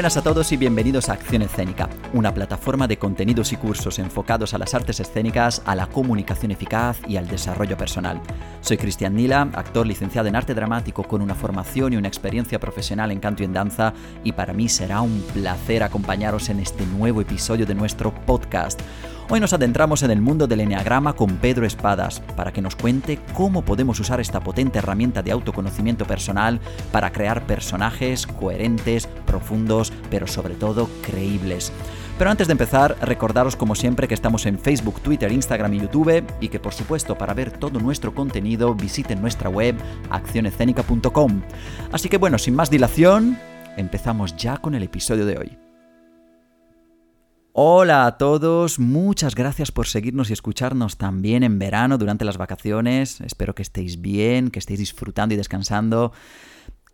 Buenas a todos y bienvenidos a Acción Escénica, una plataforma de contenidos y cursos enfocados a las artes escénicas, a la comunicación eficaz y al desarrollo personal. Soy Cristian Nila, actor licenciado en arte dramático con una formación y una experiencia profesional en canto y en danza, y para mí será un placer acompañaros en este nuevo episodio de nuestro podcast. Hoy nos adentramos en el mundo del Enneagrama con Pedro Espadas para que nos cuente cómo podemos usar esta potente herramienta de autoconocimiento personal para crear personajes coherentes, profundos, pero sobre todo creíbles. Pero antes de empezar, recordaros como siempre que estamos en Facebook, Twitter, Instagram y YouTube y que por supuesto para ver todo nuestro contenido visiten nuestra web accionescénica.com. Así que bueno, sin más dilación, empezamos ya con el episodio de hoy. Hola a todos, muchas gracias por seguirnos y escucharnos también en verano durante las vacaciones. Espero que estéis bien, que estéis disfrutando y descansando.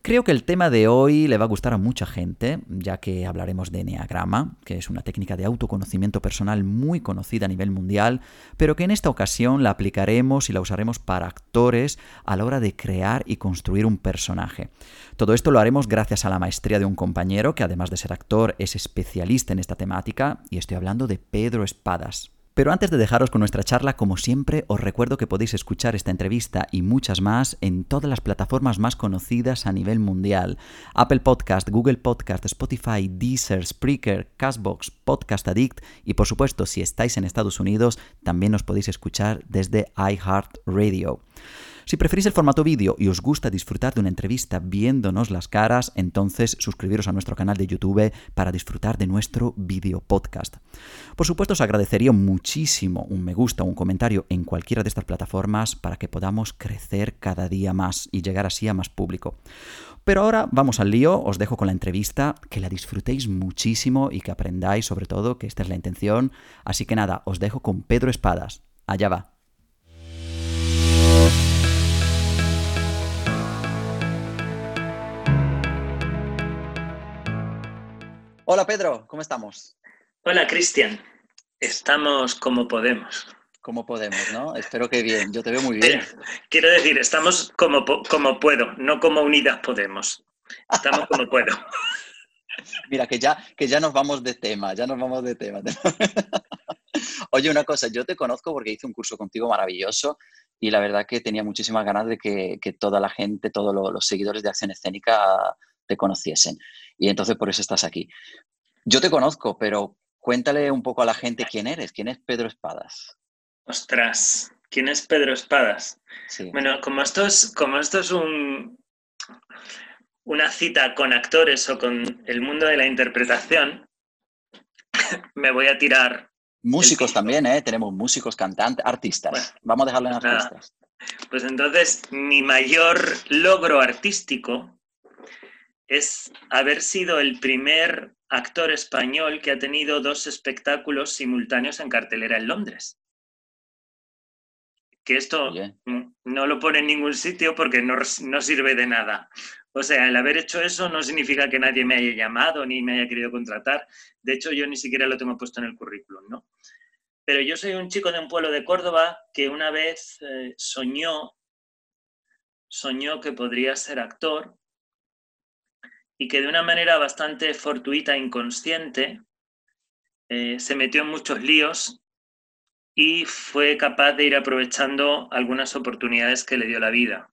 Creo que el tema de hoy le va a gustar a mucha gente, ya que hablaremos de Enneagrama, que es una técnica de autoconocimiento personal muy conocida a nivel mundial, pero que en esta ocasión la aplicaremos y la usaremos para actores a la hora de crear y construir un personaje. Todo esto lo haremos gracias a la maestría de un compañero que además de ser actor es especialista en esta temática, y estoy hablando de Pedro Espadas. Pero antes de dejaros con nuestra charla, como siempre, os recuerdo que podéis escuchar esta entrevista y muchas más en todas las plataformas más conocidas a nivel mundial. Apple Podcast, Google Podcast, Spotify, Deezer, Spreaker, Castbox, Podcast Addict y por supuesto, si estáis en Estados Unidos, también os podéis escuchar desde iHeartRadio. Si preferís el formato vídeo y os gusta disfrutar de una entrevista viéndonos las caras, entonces suscribiros a nuestro canal de YouTube para disfrutar de nuestro video podcast. Por supuesto, os agradecería muchísimo un me gusta o un comentario en cualquiera de estas plataformas para que podamos crecer cada día más y llegar así a más público. Pero ahora vamos al lío, os dejo con la entrevista, que la disfrutéis muchísimo y que aprendáis sobre todo, que esta es la intención. Así que nada, os dejo con Pedro Espadas. Allá va. Hola Pedro, ¿cómo estamos? Hola Cristian, estamos como podemos. Como podemos, ¿no? Espero que bien, yo te veo muy bien. Quiero decir, estamos como, como puedo, no como unidas podemos. Estamos como puedo. Mira, que ya, que ya nos vamos de tema, ya nos vamos de tema. Oye, una cosa, yo te conozco porque hice un curso contigo maravilloso y la verdad que tenía muchísimas ganas de que, toda la gente, todos los seguidores de Acción Escénica te conociesen. Y entonces por eso estás aquí. Yo te conozco, pero cuéntale un poco a la gente quién eres. ¿Quién es Pedro Espadas? Ostras, ¿quién es Pedro Espadas? Bueno, como esto es, como esto es un, una cita con actores o con el mundo de la interpretación, me voy a tirar. Músicos también, ¿eh? Tenemos músicos, cantantes, artistas. Vamos a dejarle en artistas. Pues entonces, mi mayor logro artístico es haber sido el primer actor español que ha tenido dos espectáculos simultáneos en cartelera en Londres. Que esto no lo pone en ningún sitio porque no, no, sirve de nada. O sea, el haber hecho eso no significa que nadie me haya llamado ni me haya querido contratar. De hecho, yo ni siquiera lo tengo puesto en el currículum, ¿no? Pero yo soy un chico de un pueblo de Córdoba que una vez eh, soñó, soñó que podría ser actor y que de una manera bastante fortuita e inconsciente eh, se metió en muchos líos y fue capaz de ir aprovechando algunas oportunidades que le dio la vida.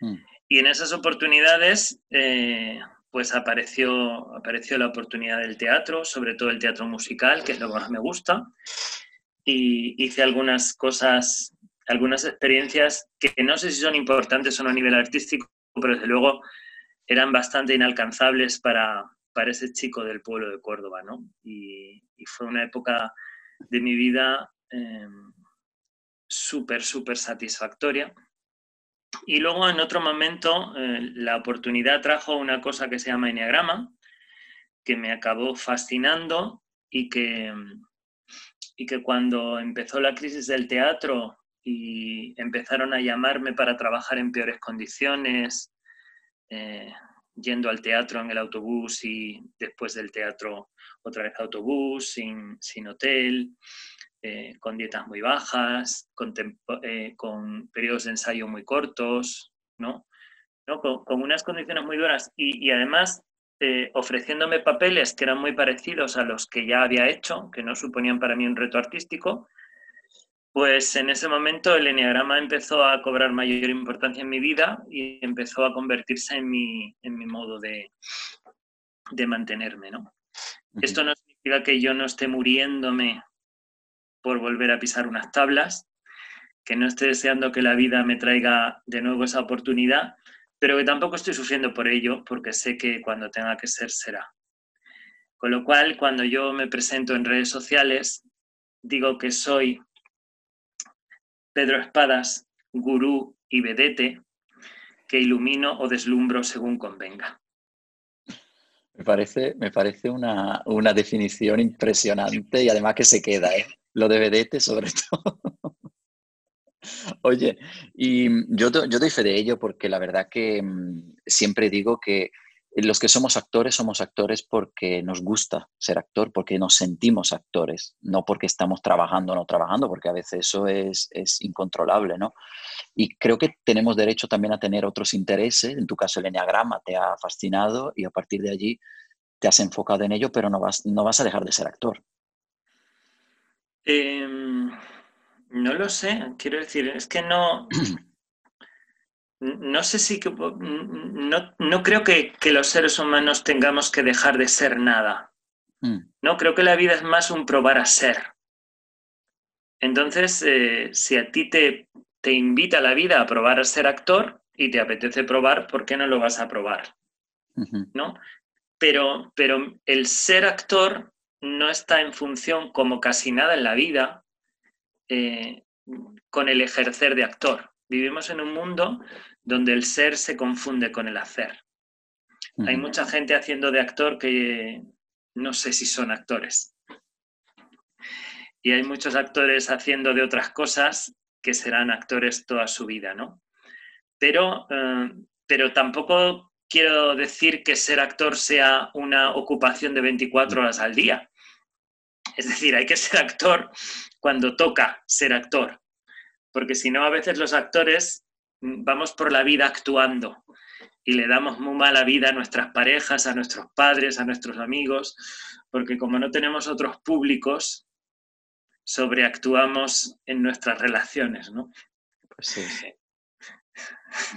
Mm. Y en esas oportunidades, eh, pues apareció, apareció la oportunidad del teatro, sobre todo el teatro musical, que es lo que más me gusta, y hice algunas cosas, algunas experiencias que no sé si son importantes o no a nivel artístico, pero desde luego eran bastante inalcanzables para, para ese chico del pueblo de Córdoba, ¿no? Y, fue una época de mi vida em, súper, súper satisfactoria. Y luego en otro momento eh, la oportunidad trajo una cosa que se llama Enneagrama, que me acabó fascinando y que, y que cuando empezó la crisis del teatro y empezaron a llamarme para trabajar en peores condiciones, eh, yendo al teatro en el autobús y después del teatro otra vez autobús, sin, hotel, eh, con dietas muy bajas, con, eh, con, periodos de ensayo muy cortos, ¿no? ¿No? Con, unas condiciones muy duras y, además eh, ofreciéndome papeles que eran muy parecidos a los que ya había hecho, que no suponían para mí un reto artístico, pues en ese momento el enneagrama empezó a cobrar mayor importancia en mi vida y empezó a convertirse en mi, en mi modo de, de mantenerme, ¿no? Esto no significa que yo no esté muriéndome por volver a pisar unas tablas, que no esté deseando que la vida me traiga de nuevo esa oportunidad, pero que tampoco estoy sufriendo por ello, porque sé que cuando tenga que ser, será. Con lo cual, cuando yo me presento en redes sociales, digo que soy Pedro Espadas, gurú y vedete, que ilumino o deslumbro según convenga. Me parece, me parece una, definición impresionante y además que se queda, ¿eh? Lo de vedete sobre todo. Oye, y yo, yo doy fe de ello porque la verdad que mm, siempre digo que los que somos actores somos actores porque nos gusta ser actor, porque nos sentimos actores, no porque estamos trabajando o no trabajando, porque a veces eso es, es, incontrolable, ¿no? Y creo que tenemos derecho también a tener otros intereses, en tu caso el enneagrama te ha fascinado y a partir de allí te has enfocado en ello, pero no vas, no vas a dejar de ser actor. Em, no lo sé, quiero decir, es que no... no sé si no, no creo que, los seres humanos tengamos que dejar de ser nada. Mm. No, creo que la vida es más un probar a ser. Entonces, eh, si a ti te, te invita la vida a probar a ser actor y te apetece probar, ¿por qué no lo vas a probar? ¿No? Pero, pero el ser actor no está en función, como casi nada en la vida, eh, con el ejercer de actor. Vivimos en un mundo donde el ser se confunde con el hacer. Hay mucha gente haciendo de actor que no sé si son actores. Y hay muchos actores haciendo de otras cosas que serán actores toda su vida, ¿no? Pero, eh, pero tampoco quiero decir que ser actor sea una ocupación de 24 horas al día. Es decir, hay que ser actor cuando toca ser actor porque si no, a veces los actores mm, vamos por la vida actuando y le damos muy mala vida a nuestras parejas, a nuestros padres, a nuestros amigos, porque como no tenemos otros públicos, sobreactuamos en nuestras relaciones, ¿no? Pues sí.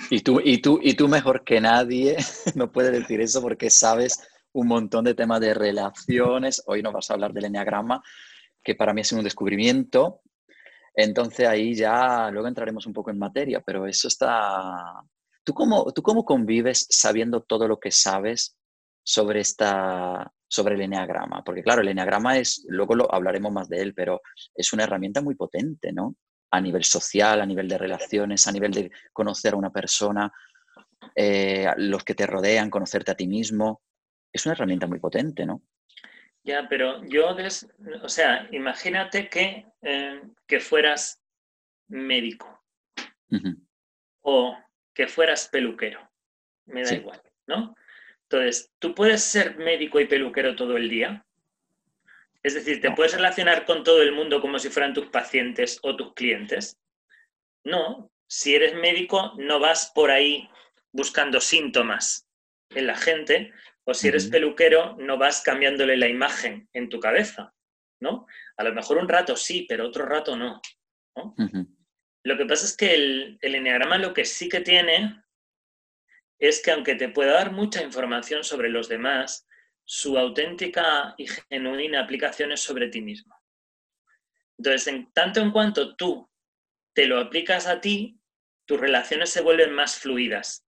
Y tú, y, tú, y tú mejor que nadie no puedes decir eso porque sabes un montón de temas de relaciones. Hoy no vas a hablar del enneagrama, que para mí es un descubrimiento entonces ahí ya luego entraremos un poco en materia, pero eso está... ¿Tú cómo, tú cómo convives sabiendo todo lo que sabes sobre, esta, sobre el eneagrama? Porque claro, el eneagrama es, luego lo, hablaremos más de él, pero es una herramienta muy potente, ¿no? A nivel social, a nivel de relaciones, a nivel de conocer a una persona, eh, los que te rodean, conocerte a ti mismo. Es una herramienta muy potente, ¿no? Ya, pero yo, o sea, imagínate que, eh, que fueras médico o que fueras peluquero, me da igual, ¿no? Entonces, ¿tú puedes ser médico y peluquero todo el día? Es decir, ¿te puedes relacionar con todo el mundo como si fueran tus pacientes o tus clientes? No, si eres médico no vas por ahí buscando síntomas en la gente, o si eres peluquero, no vas cambiándole la imagen en tu cabeza, ¿no? A lo mejor un rato sí, pero otro rato no. Lo que pasa es que el, el enneagrama lo que sí que tiene es que aunque te pueda dar mucha información sobre los demás, su auténtica y genuina aplicación es sobre ti mismo. Entonces, en tanto en cuanto tú te lo aplicas a ti, tus relaciones se vuelven más fluidas,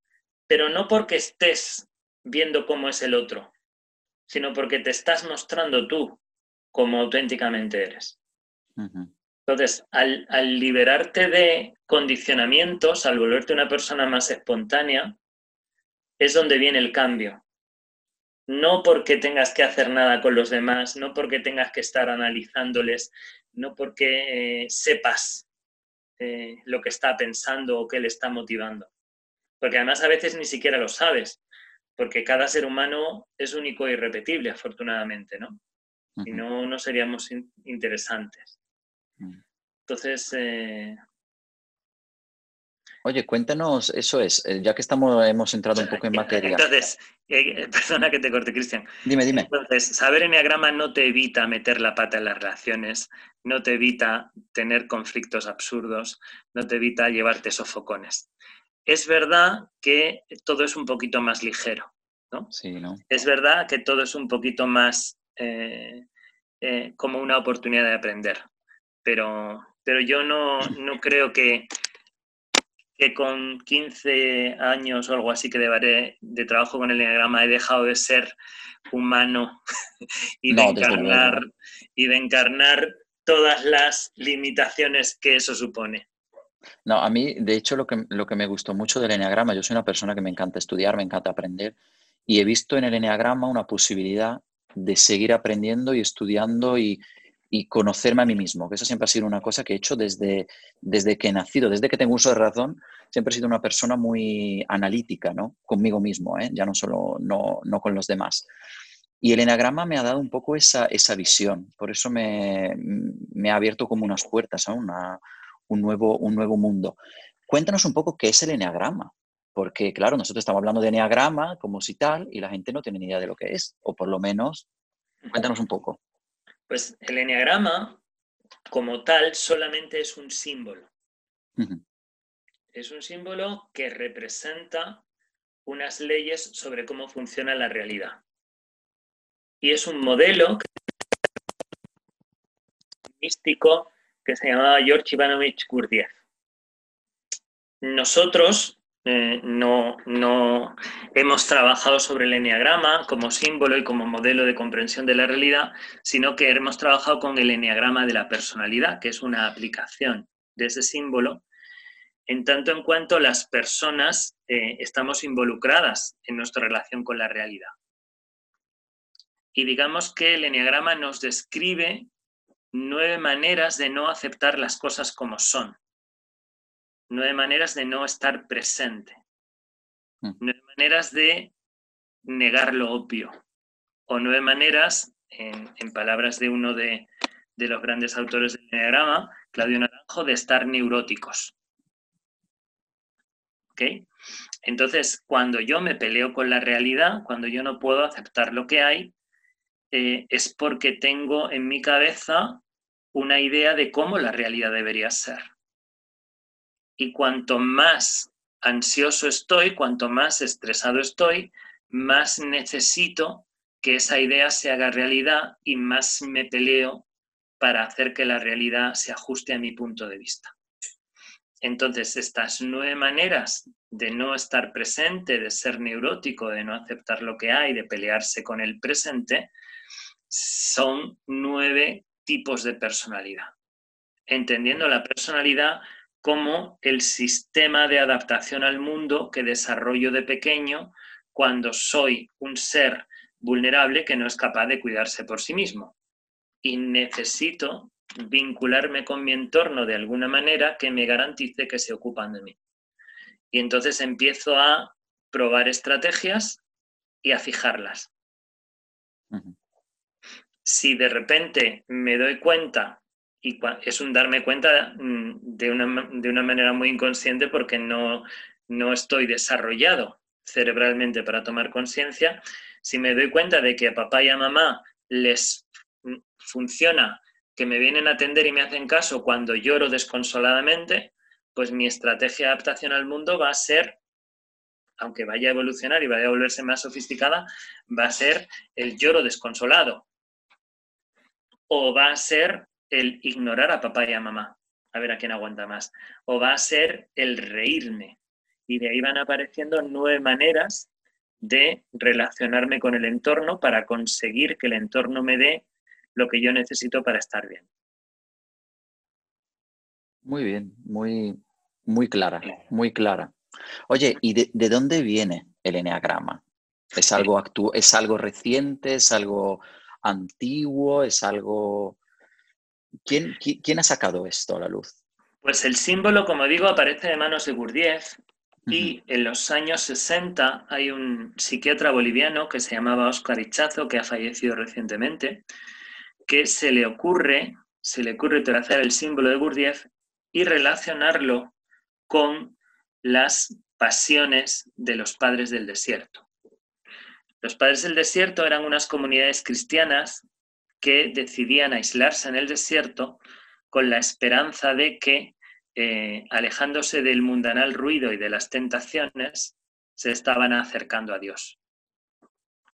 pero no porque estés viendo cómo es el otro, sino porque te estás mostrando tú como auténticamente eres. Entonces, al, al, liberarte de condicionamientos, al volverte una persona más espontánea, es donde viene el cambio. No porque tengas que hacer nada con los demás, no porque tengas que estar analizándoles, no porque eh, sepas eh, lo que está pensando o qué le está motivando. Porque además a veces ni siquiera lo sabes porque cada ser humano es único e irrepetible, afortunadamente, ¿no? Si no, no seríamos interesantes. Mm. Entonces, eh, Oye, cuéntanos, eso es, eh, ya que estamos, hemos entrado un poco en materia. Entonces, eh, perdona que te corte, Cristian. Dime, dime. Entonces, saber enneagrama no te evita meter la pata en las relaciones, no te evita tener conflictos absurdos, no te evita llevarte sofocones. Es verdad que todo es un poquito más ligero, ¿no? Sí, ¿no? Es verdad que todo es un poquito más eh, como una oportunidad de aprender, pero, pero yo no, no creo que que con 15 años o algo así que de, de trabajo con el enneagrama he dejado de ser humano y, de encarnar, y de encarnar todas las limitaciones que eso supone. No, a mí, de hecho, lo que, lo que me gustó mucho del enneagrama, yo soy una persona que me encanta estudiar, me encanta aprender, y he visto en el enneagrama una posibilidad de seguir aprendiendo y estudiando y, y conocerme a mí mismo, que eso siempre ha sido una cosa que he hecho desde, desde que he nacido, desde que tengo uso de razón, siempre he sido una persona muy analítica, ¿no? Conmigo mismo, ¿eh? ya no solo, no, no con los demás. Y el enagrama me ha dado un poco esa, esa visión, por eso me, me, ha abierto como unas puertas a una, un, nuevo, un nuevo mundo. Cuéntanos un poco qué es el enagrama, porque claro, nosotros estamos hablando de enagrama como si tal, y la gente no tiene ni idea de lo que es, o por lo menos, cuéntanos un poco. Pues el enneagrama, como tal, solamente es un símbolo. Es un símbolo que representa unas leyes sobre cómo funciona la realidad. Y es un modelo místico que se llamaba George Ivanovich Gurdjieff. Nosotros eh, no, no hemos trabajado sobre el enneagrama como símbolo y como modelo de comprensión de la realidad, sino que hemos trabajado con el enneagrama de la personalidad, que es una aplicación de ese símbolo, en tanto en cuanto las personas eh, estamos involucradas en nuestra relación con la realidad. Y digamos que el enneagrama nos describe nueve maneras de no aceptar las cosas como son nueve maneras de no estar presente, mm. nueve maneras de negar lo obvio, o nueve maneras, en, palabras de uno de, los grandes autores del Enneagrama, Claudio Naranjo, de estar neuróticos. ¿Ok? Entonces, cuando yo me peleo con la realidad, cuando yo no puedo aceptar lo que hay, eh, es porque tengo en mi cabeza una idea de cómo la realidad debería ser. Y cuanto más ansioso estoy, cuanto más estresado estoy, más necesito que esa idea se haga realidad y más me peleo para hacer que la realidad se ajuste a mi punto de vista. Entonces, estas nueve maneras de no estar presente, de ser neurótico, de no aceptar lo que hay, de pelearse con el presente, son nueve tipos de personalidad. Entendiendo la personalidad como el sistema de adaptación al mundo que desarrollo de pequeño cuando soy un ser vulnerable que no es capaz de cuidarse por sí mismo. Y necesito vincularme con mi entorno de alguna manera que me garantice que se ocupan de mí. Y entonces empiezo a probar estrategias y a fijarlas. Si de repente me doy cuenta y es un darme cuenta mm, de una, de una manera muy inconsciente porque no, no estoy desarrollado cerebralmente para tomar conciencia. Si me doy cuenta de que a papá y a mamá les funciona que me vienen a atender y me hacen caso cuando lloro desconsoladamente, pues mi estrategia de adaptación al mundo va a ser, aunque vaya a evolucionar y vaya a volverse más sofisticada, va a ser el lloro desconsolado. O va a ser el ignorar a papá y a mamá, a ver a quién aguanta más, o va a ser el reírme. Y de ahí van apareciendo nueve maneras de relacionarme con el entorno para conseguir que el entorno me dé lo que yo necesito para estar bien. Muy bien, muy, muy clara, muy clara. Oye, ¿y de, dónde viene el eneagrama? ¿Es algo, ¿Es algo reciente? ¿Es algo antiguo? ¿Es algo ¿Quién, ha sacado esto a la luz? Pues el símbolo, como digo, aparece de manos de Gurdjieff y en los años 60 hay un psiquiatra boliviano que se llamaba Oscar Ichazo, que ha fallecido recientemente, que se le ocurre, se le ocurre trazar el símbolo de Gurdjieff y relacionarlo con las pasiones de los padres del desierto. Los padres del desierto eran unas comunidades cristianas que decidían aislarse en el desierto con la esperanza de que, eh, alejándose del mundanal ruido y de las tentaciones, se estaban acercando a Dios.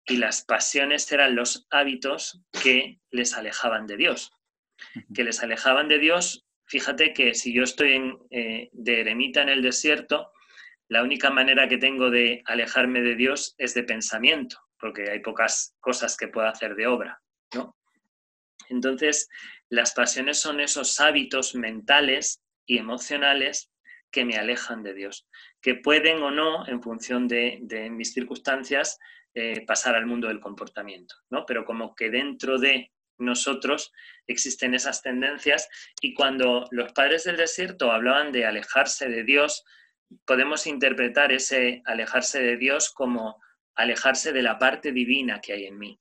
Y las pasiones eran los hábitos que les alejaban de Dios. Que les alejaban de Dios, fíjate que si yo estoy eh, de eremita en el desierto, la única manera que tengo de alejarme de Dios es de pensamiento, porque hay pocas cosas que pueda hacer de obra, ¿no? Entonces, las pasiones son esos hábitos mentales y emocionales que me alejan de Dios, que pueden o no, en función de, mis circunstancias, eh, pasar al mundo del comportamiento, ¿no? Pero como que dentro de nosotros existen esas tendencias y cuando los padres del desierto hablaban de alejarse de Dios, podemos interpretar ese alejarse de Dios como alejarse de la parte divina que hay en mí,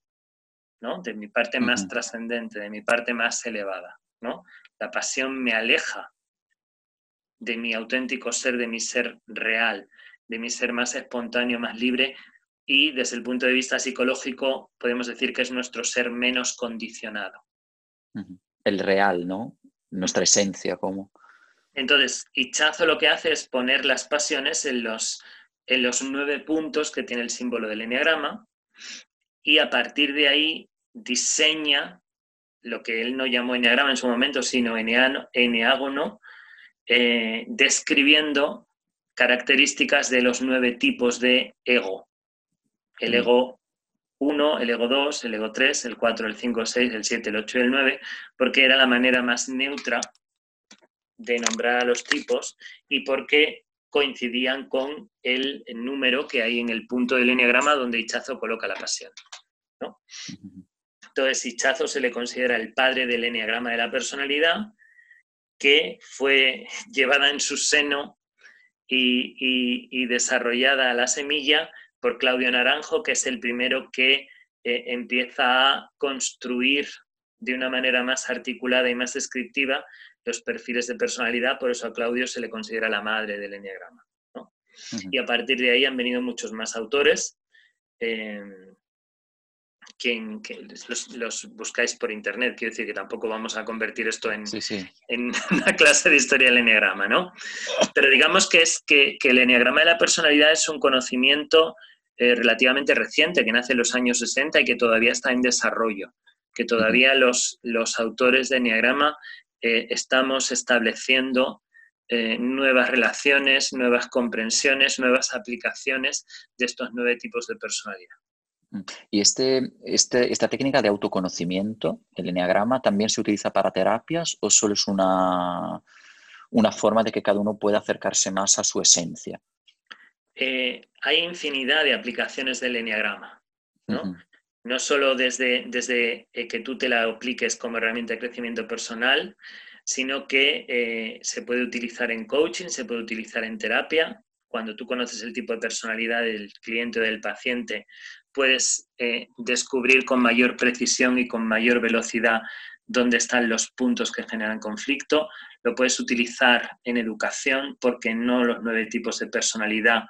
¿no? De mi parte más trascendente, de mi parte más elevada, ¿no? La pasión me aleja de mi auténtico ser, de mi ser real, de mi ser más espontáneo, más libre y desde el punto de vista psicológico podemos decir que es nuestro ser menos condicionado. El real, ¿no? Nuestra esencia como... Entonces, Hichazo lo que hace es poner las pasiones en los, en los nueve puntos que tiene el símbolo del enneagrama y a partir de ahí diseña lo que él no llamó enneagrama en su momento, sino enneágono, eh, describiendo características de los nueve tipos de ego. El mm. ego 1, el ego 2, el ego 3, el 4, el 5, el 6, el 7, el 8 y el 9, porque era la manera más neutra de nombrar a los tipos y porque coincidían con el, número que hay en el punto del enneagrama donde Hichazo coloca la pasión. Entonces, Hichazo se le considera el padre del enneagrama de la personalidad, que fue llevada en su seno y, desarrollada a la semilla por Claudio Naranjo, que es el primero que eh, empieza a construir de una manera más articulada y más descriptiva los perfiles de personalidad, por eso a Claudio se le considera la madre del enneagrama. Y a partir de ahí han venido muchos más autores. Eh, que, los, buscáis por internet. Quiero decir que tampoco vamos a convertir esto en, en una clase de historia del enneagrama, ¿no? Pero digamos que es que, el enneagrama de la personalidad es un conocimiento eh, relativamente reciente, que nace en los años 60 y que todavía está en desarrollo, que todavía los, los autores de enneagrama eh, estamos estableciendo eh, nuevas relaciones, nuevas comprensiones, nuevas aplicaciones de estos nueve tipos de personalidad. Mm. Y este, este, esta técnica de autoconocimiento, el enneagrama, ¿también se utiliza para terapias o solo es una, una forma de que cada uno pueda acercarse más a su esencia? Eh, hay infinidad de aplicaciones del enneagrama. ¿no? No solo desde, desde eh, que tú te la apliques como herramienta de crecimiento personal, sino que eh, se puede utilizar en coaching, se puede utilizar en terapia. Cuando tú conoces el tipo de personalidad del cliente o del paciente, puedes eh, descubrir con mayor precisión y con mayor velocidad dónde están los puntos que generan conflicto. Lo puedes utilizar en educación porque no los nueve tipos de personalidad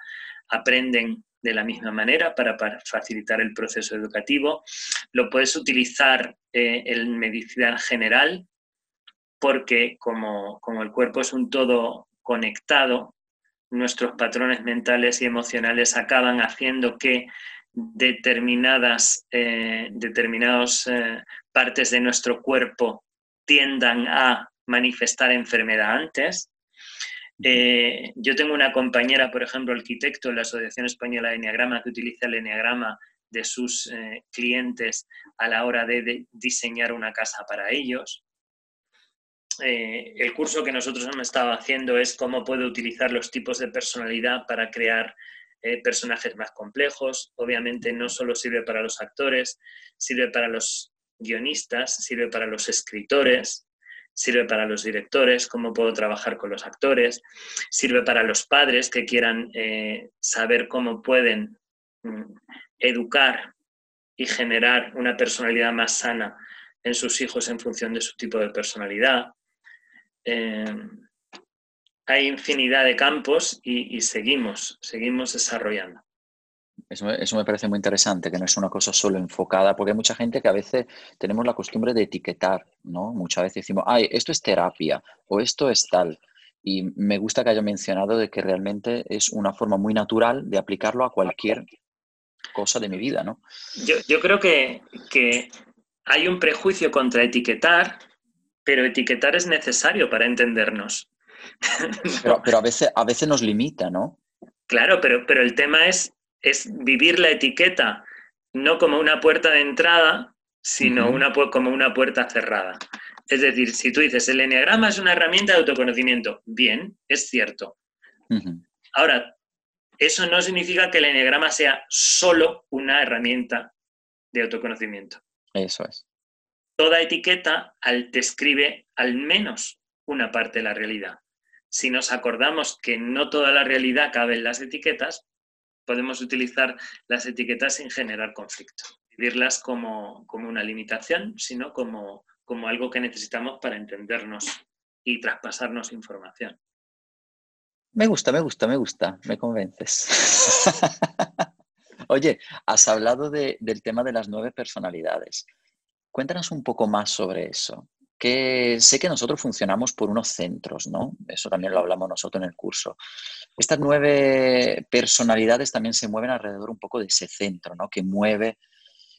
aprenden de la misma manera para, facilitar el proceso educativo. Lo puedes utilizar eh, en medicina general porque como, el cuerpo es un todo conectado, nuestros patrones mentales y emocionales acaban haciendo que determinadas eh, eh, partes de nuestro cuerpo tiendan a manifestar enfermedad antes eh, yo tengo una compañera, por ejemplo, arquitecto en la Asociación Española de Enneagrama, que utiliza el Enneagrama de sus eh, clientes a la hora de, diseñar una casa para ellos. Eh, el curso que nosotros hemos estado haciendo es cómo puedo utilizar los tipos de personalidad para crear personajes más complejos. Obviamente no solo sirve para los actores, sirve para los guionistas, sirve para los escritores, sirve para los directores, cómo puedo trabajar con los actores, sirve para los padres que quieran eh, saber cómo pueden mm, educar y generar una personalidad más sana en sus hijos en función de su tipo de personalidad. Eh, hay infinidad de campos y, seguimos, seguimos desarrollando. Eso, eso, me parece muy interesante, que no es una cosa solo enfocada, porque hay mucha gente que a veces tenemos la costumbre de etiquetar, ¿no? Muchas veces decimos, ay, esto es terapia o esto es tal. Y me gusta que haya mencionado de que realmente es una forma muy natural de aplicarlo a cualquier cosa de mi vida, ¿no? Yo, yo creo que, que hay un prejuicio contra etiquetar, pero etiquetar es necesario para entendernos. Pero, a, veces, a veces nos limita, ¿no? Claro, pero, pero el tema es, es vivir la etiqueta no como una puerta de entrada, sino una, como una puerta cerrada. Es decir, si tú dices, el enneagrama es una herramienta de autoconocimiento, bien, es cierto. Ahora, eso no significa que el enneagrama sea solo una herramienta de autoconocimiento. Eso es. Toda etiqueta describe al menos una parte de la realidad. Si nos acordamos que no toda la realidad cabe en las etiquetas, podemos utilizar las etiquetas sin generar conflicto. Vivirlas como, como una limitación, sino como, como algo que necesitamos para entendernos y traspasarnos información. Me gusta, me gusta, me gusta, me convences. Oye, has hablado del tema de las nueve personalidades. Cuéntanos un poco más sobre eso. Que sé que nosotros funcionamos por unos centros, ¿no? Eso también lo hablamos nosotros en el curso. Estas nueve personalidades también se mueven alrededor un poco de ese centro, ¿no? Que mueve,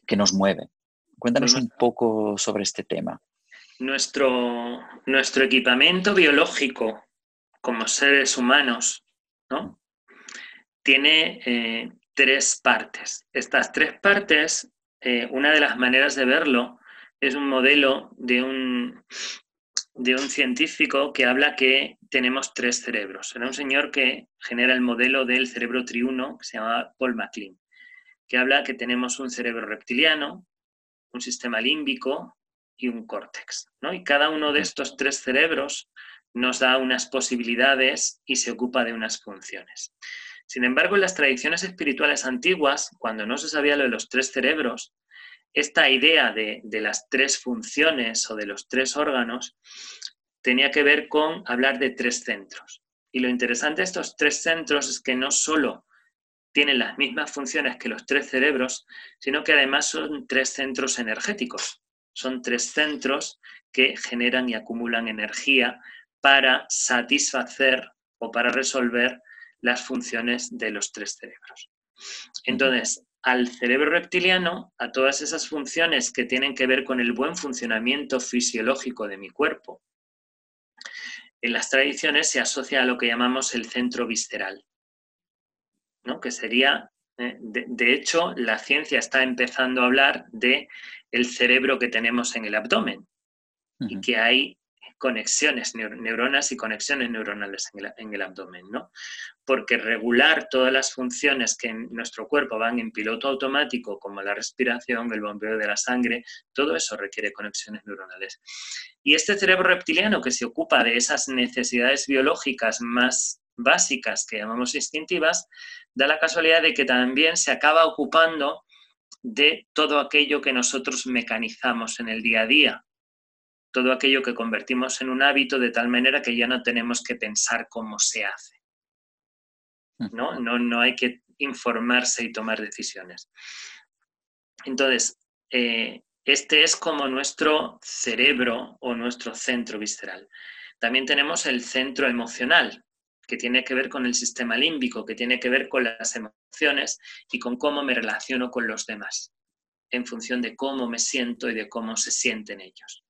que nos mueve. Cuéntanos un poco sobre este tema. Nuestro, nuestro equipamiento biológico como seres humanos, ¿no? Tiene eh, tres partes. Estas tres partes, eh, una de las maneras de verlo es un modelo de un, de un científico que habla que tenemos tres cerebros. Era un señor que genera el modelo del cerebro triuno, que se llama Paul MacLean, que habla que tenemos un cerebro reptiliano, un sistema límbico y un córtex. ¿no? Y cada uno de estos tres cerebros nos da unas posibilidades y se ocupa de unas funciones. Sin embargo, en las tradiciones espirituales antiguas, cuando no se sabía lo de los tres cerebros, esta idea de, las tres funciones o de los tres órganos tenía que ver con hablar de tres centros. Y lo interesante de estos tres centros es que no solo tienen las mismas funciones que los tres cerebros, sino que además son tres centros energéticos. Son tres centros que generan y acumulan energía para satisfacer o para resolver las funciones de los tres cerebros. Entonces, al cerebro reptiliano, a todas esas funciones que tienen que ver con el buen funcionamiento fisiológico de mi cuerpo, en las tradiciones se asocia a lo que llamamos el centro visceral, ¿no? que sería, eh, de, hecho, la ciencia está empezando a hablar de el cerebro que tenemos en el abdomen y que hay conexiones, neuronas y conexiones neuronales en el, abdomen, ¿no? Porque regular todas las funciones que en nuestro cuerpo van en piloto automático, como la respiración, el bombeo de la sangre, todo eso requiere conexiones neuronales. Y este cerebro reptiliano que se ocupa de esas necesidades biológicas más básicas que llamamos instintivas, da la casualidad de que también se acaba ocupando de todo aquello que nosotros mecanizamos en el día a día, todo aquello que convertimos en un hábito de tal manera que ya no tenemos que pensar cómo se hace. Mm. ¿no? No, no hay que informarse y tomar decisiones. Entonces, eh, este es como nuestro cerebro o nuestro centro visceral. También tenemos el centro emocional, que tiene que ver con el sistema límbico, que tiene que ver con las emociones y con cómo me relaciono con los demás, en función de cómo me siento y de cómo se sienten ellos.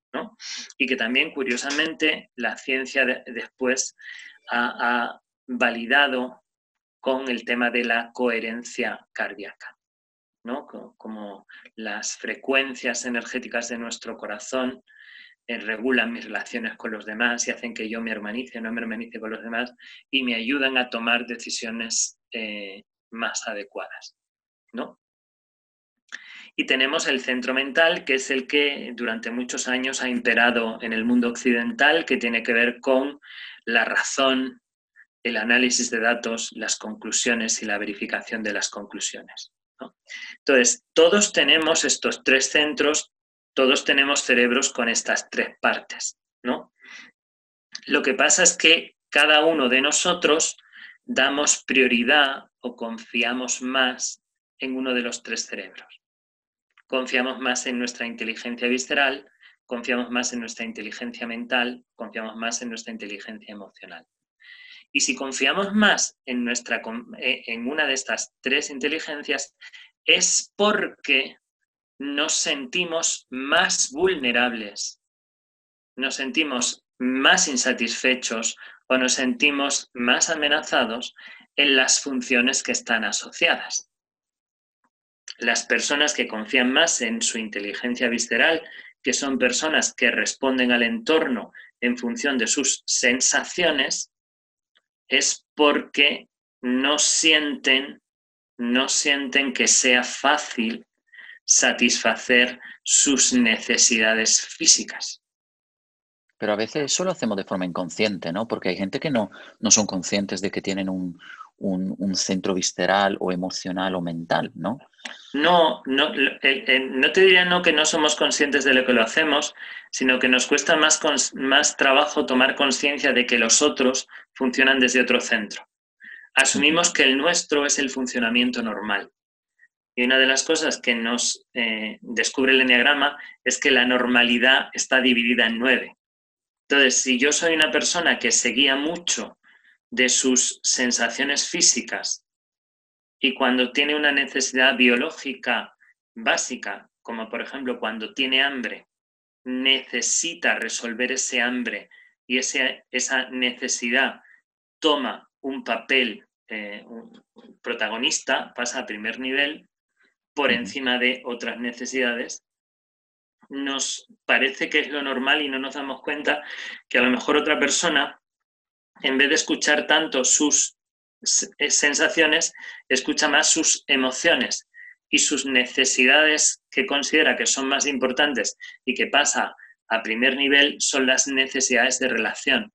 Y que también, curiosamente, la ciencia después ha, validado con el tema de la coherencia cardíaca. ¿no? Como, las frecuencias energéticas de nuestro corazón eh, regulan mis relaciones con los demás y hacen que yo me hermanice no me hermanice con los demás y me ayudan a tomar decisiones eh, más adecuadas. ¿no? Y tenemos el centro mental, que es el que durante muchos años ha imperado en el mundo occidental, que tiene que ver con la razón, el análisis de datos, las conclusiones y la verificación de las conclusiones. Entonces, todos tenemos estos tres centros, todos tenemos cerebros con estas tres partes. ¿no? Lo que pasa es que cada uno de nosotros damos prioridad o confiamos más en uno de los tres cerebros. Confiamos más en nuestra inteligencia visceral, confiamos más en nuestra inteligencia mental, confiamos más en nuestra inteligencia emocional. Y si confiamos más en, nuestra, eh, en una de estas tres inteligencias, es porque nos sentimos más vulnerables, nos sentimos más insatisfechos o nos sentimos más amenazados en las funciones que están asociadas. Las personas que confían más en su inteligencia visceral, que son personas que responden al entorno en función de sus sensaciones, es porque no sienten, no sienten que sea fácil satisfacer sus necesidades físicas. Pero a veces eso lo hacemos de forma inconsciente, ¿no? Porque hay gente que no, no son conscientes de que tienen un, centro visceral o emocional o mental, ¿no? No, no, no te diría no que no somos conscientes de lo que lo hacemos, sino que nos cuesta más, más trabajo tomar conciencia de que los otros funcionan desde otro centro. Asumimos que el nuestro es el funcionamiento normal. Y una de las cosas que nos eh, descubre el enneagrama es que la normalidad está dividida en nueve. Entonces, si yo soy una persona que seguía mucho de sus sensaciones físicas. Y cuando tiene una necesidad biológica básica, como por ejemplo cuando tiene hambre, necesita resolver ese hambre y esa necesidad toma un papel eh, protagonista, pasa a primer nivel, por encima de otras necesidades, nos parece que es lo normal y no nos damos cuenta que a lo mejor otra persona, en vez de escuchar tanto sus eh, sensaciones, escucha más sus emociones y sus necesidades que considera que son más importantes y que pasa a primer nivel son las necesidades de relación.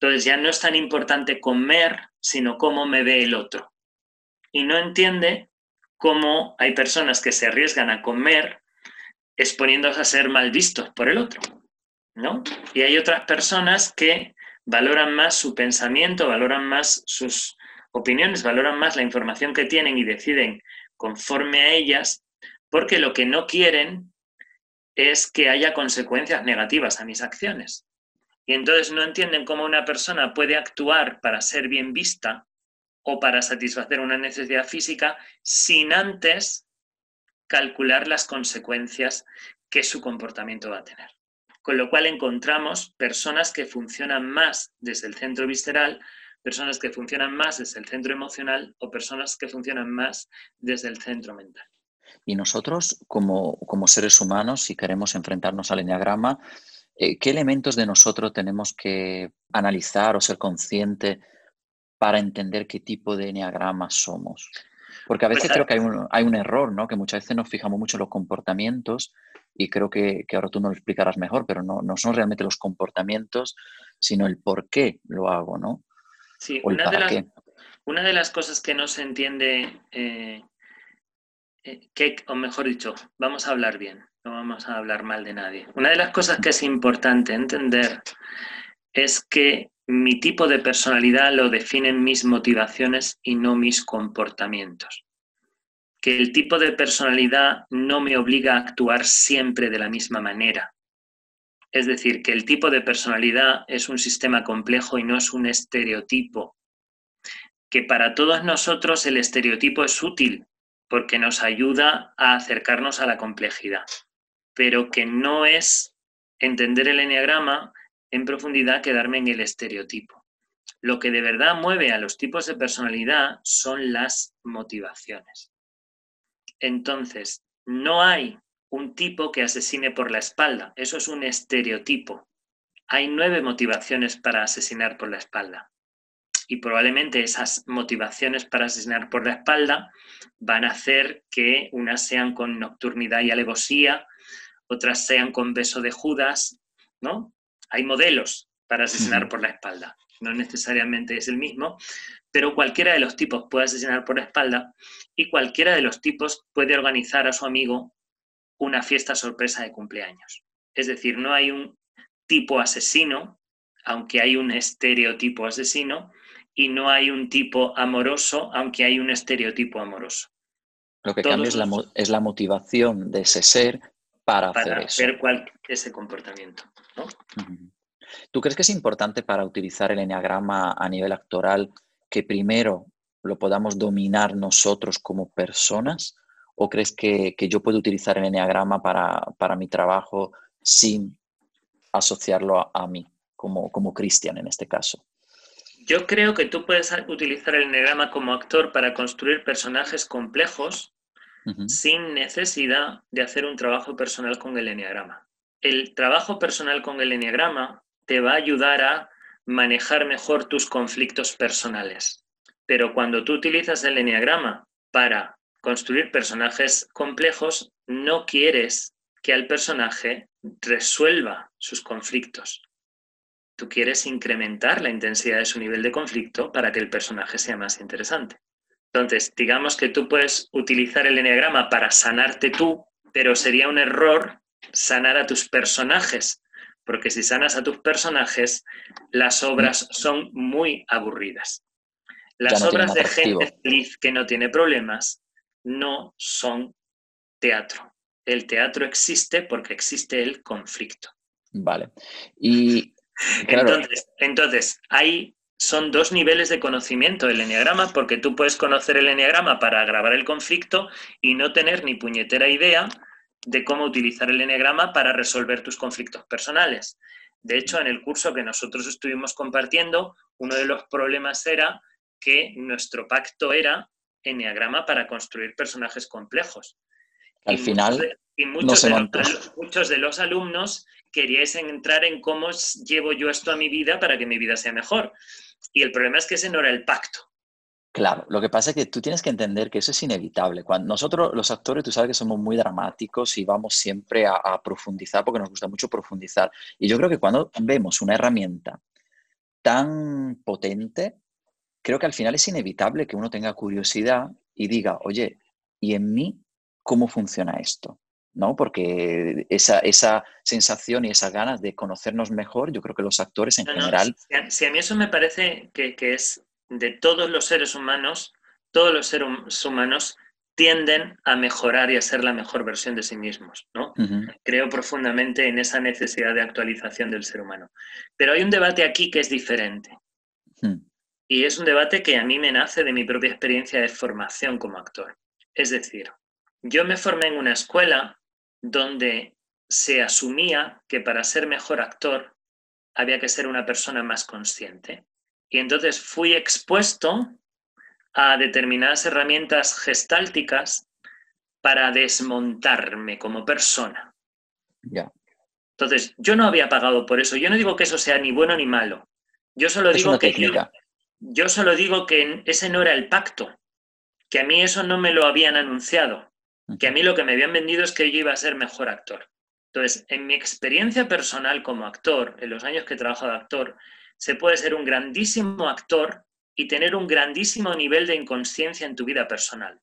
Entonces ya no es tan importante comer, sino cómo me ve el otro. Y no entiende cómo hay personas que se arriesgan a comer exponiéndose a ser mal vistos por el otro, ¿no? Y hay otras personas que valoran más su pensamiento, valoran más sus opiniones, valoran más la información que tienen y deciden conforme a ellas, porque lo que no quieren es que haya consecuencias negativas a mis acciones. Y entonces no entienden cómo una persona puede actuar para ser bien vista o para satisfacer una necesidad física sin antes calcular las consecuencias que su comportamiento va a tener. Con lo cual encontramos personas que funcionan más desde el centro visceral, personas que funcionan más desde el centro emocional o personas que funcionan más desde el centro mental. Y nosotros, como, como seres humanos, si queremos enfrentarnos al enneagrama, eh, ¿qué elementos de nosotros tenemos que analizar o ser conscientes para entender qué tipo de enneagrama somos. Porque a veces pues, creo que hay un, hay un, error, ¿no? Que muchas veces nos fijamos mucho en los comportamientos y creo que, que ahora tú nos lo explicarás mejor, pero no, no, son realmente los comportamientos, sino el por qué lo hago, ¿no? Sí, una de, las, una de, las, cosas que no se entiende, eh, eh, que, o mejor dicho, vamos a hablar bien, no vamos a hablar mal de nadie. Una de las cosas que es importante entender es que mi tipo de personalidad lo definen mis motivaciones y no mis comportamientos. Que el tipo de personalidad no me obliga a actuar siempre de la misma manera. Es decir, que el tipo de personalidad es un sistema complejo y no es un estereotipo. Que para todos nosotros el estereotipo es útil porque nos ayuda a acercarnos a la complejidad, pero que no es entender el enneagrama en profundidad quedarme en el estereotipo. Lo que de verdad mueve a los tipos de personalidad son las motivaciones. Entonces, no hay un tipo que asesine por la espalda, eso es un estereotipo. Hay nueve motivaciones para asesinar por la espalda. Y probablemente esas motivaciones para asesinar por la espalda van a hacer que unas sean con nocturnidad y alevosía, otras sean con beso de Judas, ¿no? Hay modelos para asesinar por la espalda, no necesariamente es el mismo, pero cualquiera de los tipos puede asesinar por la espalda y cualquiera de los tipos puede organizar a su amigo una fiesta sorpresa de cumpleaños. Es decir, no hay un tipo asesino, aunque hay un estereotipo asesino, y no hay un tipo amoroso, aunque hay un estereotipo amoroso. Lo que cambia es la, es la, motivación de ese ser para, hacer, hacer cual, ese comportamiento. ¿Tú crees que es importante para utilizar el enneagrama a nivel actoral que primero lo podamos dominar nosotros como personas? ¿O crees que, yo puedo utilizar el enneagrama para, mi trabajo sin asociarlo a, mí, como, como Cristian en este caso? Yo creo que tú puedes utilizar el enneagrama como actor para construir personajes complejos sin necesidad de hacer un trabajo personal con el enneagrama. El trabajo personal con el enneagrama te va a ayudar a manejar mejor tus conflictos personales. Pero cuando tú utilizas el enneagrama para construir personajes complejos, no quieres que al personaje resuelva sus conflictos. Tú quieres incrementar la intensidad de su nivel de conflicto para que el personaje sea más interesante. Entonces, digamos que tú puedes utilizar el enneagrama para sanarte tú, pero sería un error sanar a tus personajes, porque si sanas a tus personajes, las obras son muy aburridas. Las obras de gente feliz que no tiene problemas no son teatro. El teatro existe porque existe el conflicto. Vale. Y entonces, entonces, hay, son dos niveles de conocimiento del enneagrama, porque tú puedes conocer el enneagrama para agravar el conflicto y no tener ni puñetera idea de cómo utilizar el enneagrama para resolver tus conflictos personales. De hecho, en el curso que nosotros estuvimos compartiendo, uno de los problemas era que nuestro pacto era enneagrama para construir personajes complejos. Al final, y muchos, de los, muchos de los alumnos queríais entrar en cómo llevo yo esto a mi vida para que mi vida sea mejor. Y el problema es que ese no era el pacto. Claro, lo que pasa es que tú tienes que entender que eso es inevitable. Cuando nosotros los actores, tú sabes que somos muy dramáticos y vamos siempre a, profundizar porque nos gusta mucho profundizar. Y yo creo que cuando vemos una herramienta tan potente, creo que al final es inevitable que uno tenga curiosidad y diga, oye, ¿y en mí cómo funciona esto? ¿no? Porque esa, esa sensación y esas ganas de conocernos mejor, yo creo que los actores en general... si, a, mí eso me parece que, es de todos los seres humanos, todos los seres humanos tienden a mejorar y a ser la mejor versión de sí mismos, ¿no? Creo profundamente en esa necesidad de actualización del ser humano. Pero hay un debate aquí que es diferente. Y es un debate que a mí me nace de mi propia experiencia de formación como actor. Es decir, yo me formé en una escuela donde se asumía que para ser mejor actor había que ser una persona más consciente. Y entonces fui expuesto a determinadas herramientas gestálticas para desmontarme como persona. Ya. Entonces, yo no había pagado por eso. Yo no digo que eso sea ni bueno ni malo. Yo solo digo que yo solo digo que ese no era el pacto, que a mí eso no me lo habían anunciado que a mí lo que me habían vendido es que yo iba a ser mejor actor. Entonces, en mi experiencia personal como actor, en los años que he trabajado de actor, se puede ser un grandísimo actor y tener un grandísimo nivel de inconsciencia en tu vida personal.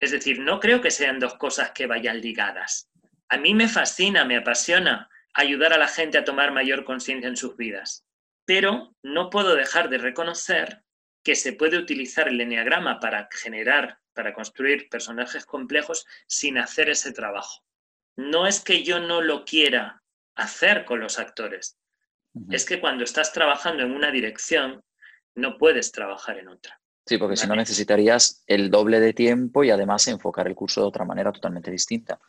Es decir, no creo que sean dos cosas que vayan ligadas. A mí me fascina, me apasiona ayudar a la gente a tomar mayor conciencia en sus vidas, pero no puedo dejar de reconocer que se puede utilizar el enneagrama para generar para construir personajes complejos sin hacer ese trabajo. No es que yo no lo quiera hacer con los actores, es que cuando estás trabajando en una dirección, no puedes trabajar en otra. Sí, porque si no necesitarías el doble de tiempo y además enfocar el curso de otra manera totalmente distinta.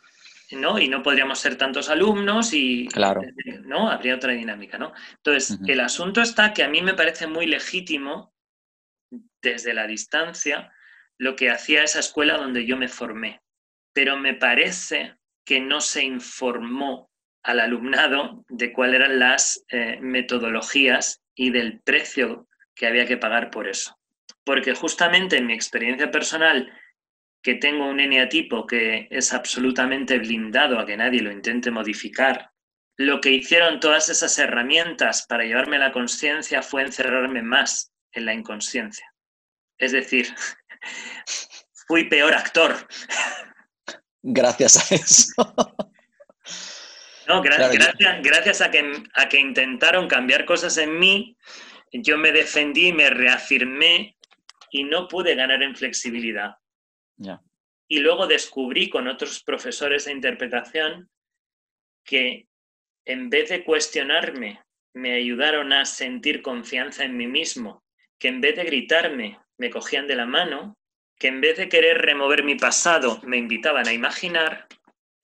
¿no? Y no podríamos ser tantos alumnos y claro. no habría otra dinámica, ¿no? Entonces, el asunto está que a mí me parece muy legítimo desde la distancia lo que hacía esa escuela donde yo me formé. Pero me parece que no se informó al alumnado de cuáles eran las eh, metodologías y del precio que había que pagar por eso. Porque justamente en mi experiencia personal, que tengo un eneatipo que es absolutamente blindado a que nadie lo intente modificar, lo que hicieron todas esas herramientas para llevarme a la conciencia fue encerrarme más en la inconsciencia. Es decir, fui peor actor. Gracias a eso. No, gracias, a, que, a que intentaron cambiar cosas en mí, yo me defendí, me reafirmé y no pude ganar en flexibilidad. Y luego descubrí con otros profesores de interpretación que en vez de cuestionarme, me ayudaron a sentir confianza en mí mismo, que en vez de gritarme, me cogían de la mano, que en vez de querer remover mi pasado, me invitaban a imaginar,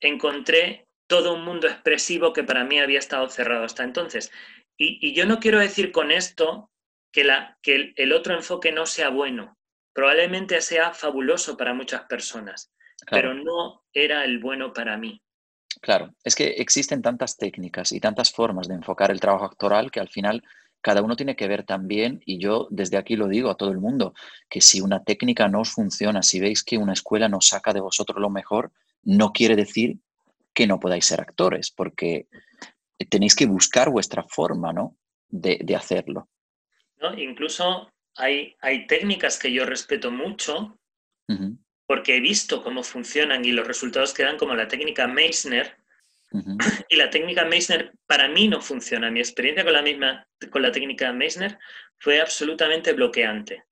encontré todo un mundo expresivo que para mí había estado cerrado hasta entonces. Y, yo no quiero decir con esto que, la, que el, otro enfoque no sea bueno. Probablemente sea fabuloso para muchas personas, pero no era el bueno para mí. Claro, es que existen tantas técnicas y tantas formas de enfocar el trabajo actoral que al final cada uno tiene que ver también, y yo desde aquí lo digo a todo el mundo, que si una técnica no os funciona, si veis que una escuela no saca de vosotros lo mejor, no quiere decir que no podáis ser actores, porque tenéis que buscar vuestra forma ¿no? de, hacerlo. ¿No? Incluso hay, hay técnicas que yo respeto mucho, porque he visto cómo funcionan y los resultados que dan, como la técnica Meissner. Y la técnica Meissner para mí no funciona. Mi experiencia con la misma, con la técnica Meissner fue absolutamente bloqueante.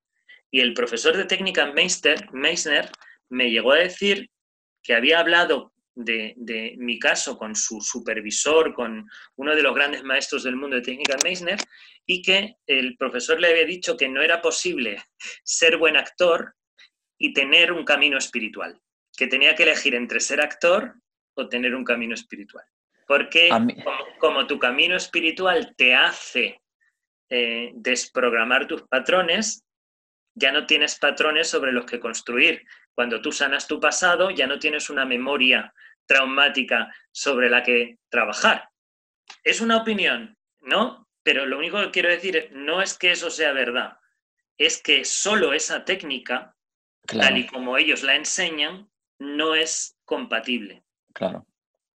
Y el profesor de técnica Meissner, Meissner me llegó a decir que había hablado de, de, mi caso con su supervisor, con uno de los grandes maestros del mundo de técnica Meissner, y que el profesor le había dicho que no era posible ser buen actor y tener un camino espiritual, que tenía que elegir entre ser actor o tener un camino espiritual. Porque como, tu camino espiritual te hace eh, desprogramar tus patrones, ya no tienes patrones sobre los que construir. Cuando tú sanas tu pasado, ya no tienes una memoria traumática sobre la que trabajar. Es una opinión, ¿no? Pero lo único que quiero decir no es que eso sea verdad, es que solo esa técnica tal y como ellos la enseñan, no es compatible. Claro.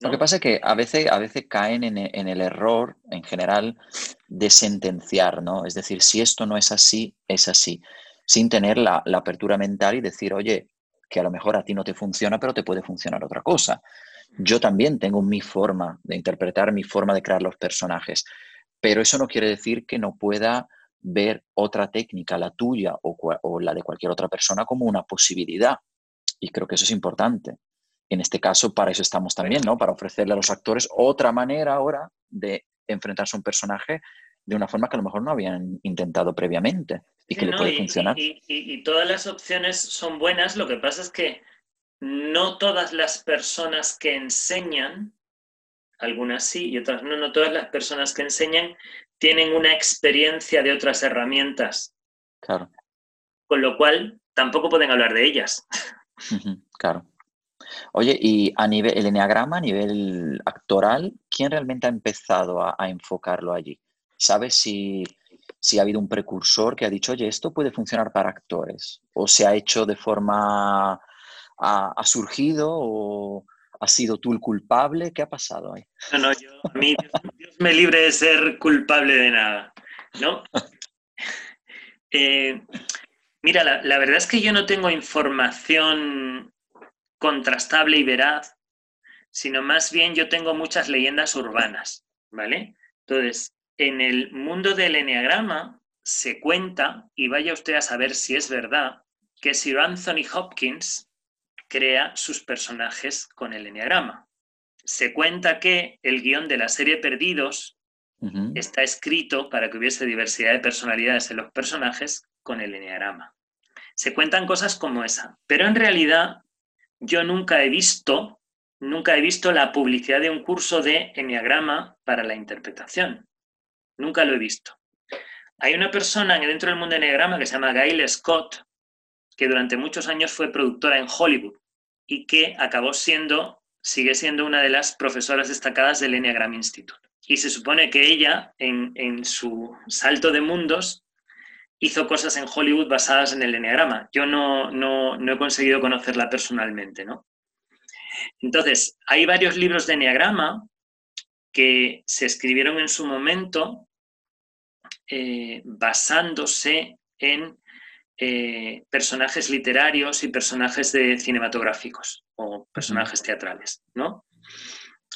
Lo que pasa es que a veces, a veces caen en, el error, en general, de sentenciar, ¿no? Es decir, si esto no es así, es así, sin tener la, la apertura mental y decir, oye, que a lo mejor a ti no te funciona, pero te puede funcionar otra cosa. Yo también tengo mi forma de interpretar, mi forma de crear los personajes, pero eso no quiere decir que no pueda ver otra técnica, la tuya o, la de cualquier otra persona, como una posibilidad. Y creo que eso es importante. En este caso, para eso estamos también, ¿no? Para ofrecerle a los actores otra manera ahora de enfrentarse a un personaje de una forma que a lo mejor no habían intentado previamente y que le puede funcionar. y, todas las opciones son buenas, lo que pasa es que no todas las personas que enseñan, algunas sí y otras no, no todas las personas que enseñan tienen una experiencia de otras herramientas. Claro. Con lo cual, tampoco pueden hablar de ellas. Claro. Oye, y a nivel, el enneagrama, a nivel actoral, ¿quién realmente ha empezado a, enfocarlo allí? ¿Sabes si, si, ha habido un precursor que ha dicho, oye, esto puede funcionar para actores? ¿O se ha hecho de forma, ha surgido o, ¿Has sido tú el culpable? ¿Qué ha pasado ahí? No, no, yo, a mí Dios, me libre de ser culpable de nada, ¿no? Eh, mira, la, la, verdad es que yo no tengo información contrastable y veraz, sino más bien yo tengo muchas leyendas urbanas, ¿vale? Entonces, en el mundo del enneagrama se cuenta, y vaya usted a saber si es verdad, que Sir Anthony Hopkins crea sus personajes con el enneagrama. Se cuenta que el guion de la serie Perdidos está escrito para que hubiese diversidad de personalidades en los personajes con el enneagrama. Se cuentan cosas como esa, pero en realidad yo nunca he visto, nunca he visto la publicidad de un curso de enneagrama para la interpretación. Nunca lo he visto. Hay una persona dentro del mundo de enneagrama que se llama Gail Scott, que durante muchos años fue productora en Hollywood y que acabó siendo, sigue siendo una de las profesoras destacadas del Enneagram Institute. Y se supone que ella, en, su salto de mundos, hizo cosas en Hollywood basadas en el Enneagrama. Yo no, no, he conseguido conocerla personalmente, ¿no? Entonces, hay varios libros de Enneagrama que se escribieron en su momento eh, basándose en eh, personajes literarios y personajes de cinematográficos o personajes teatrales, ¿no?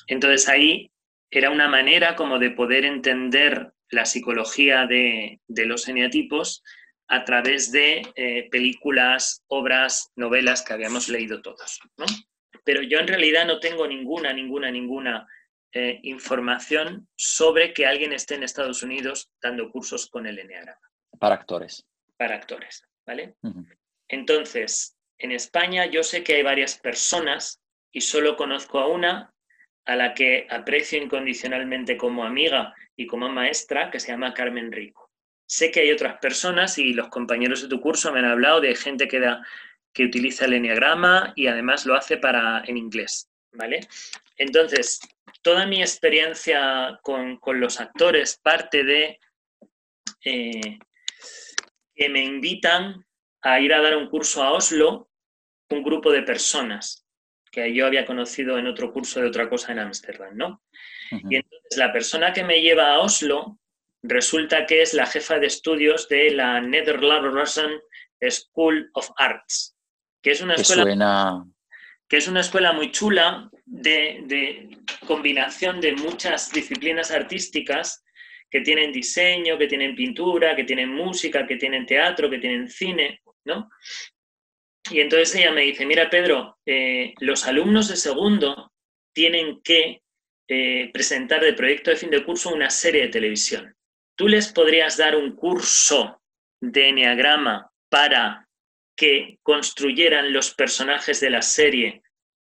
Entonces ahí era una manera como de poder entender la psicología de, los eneatipos a través de eh, películas, obras, novelas que habíamos leído todos. Pero yo en realidad no tengo ninguna, ninguna, ninguna eh, información sobre que alguien esté en Estados Unidos dando cursos con el Enneagrama. Para actores. Para actores, ¿vale? Entonces, en España yo sé que hay varias personas y solo conozco a una a la que aprecio incondicionalmente como amiga y como maestra, que se llama Carmen Rico. Sé que hay otras personas y los compañeros de tu curso me han hablado de gente que, da, que utiliza el enneagrama y además lo hace para, en inglés, ¿vale? Entonces, toda mi experiencia con, los actores parte de eh, que me invitan a ir a dar un curso a Oslo, un grupo de personas que yo había conocido en otro curso de otra cosa en Ámsterdam, ¿no? Y entonces la persona que me lleva a Oslo resulta que es la jefa de estudios de la Netherlands School of Arts, que es una escuela que es una escuela muy chula de, combinación de muchas disciplinas artísticas que tienen diseño, que tienen pintura, que tienen música, que tienen teatro, que tienen cine, ¿no? Y entonces ella me dice, mira Pedro, eh, los alumnos de segundo tienen que eh, presentar de proyecto de fin de curso una serie de televisión. ¿Tú les podrías dar un curso de enneagrama para que construyeran los personajes de la serie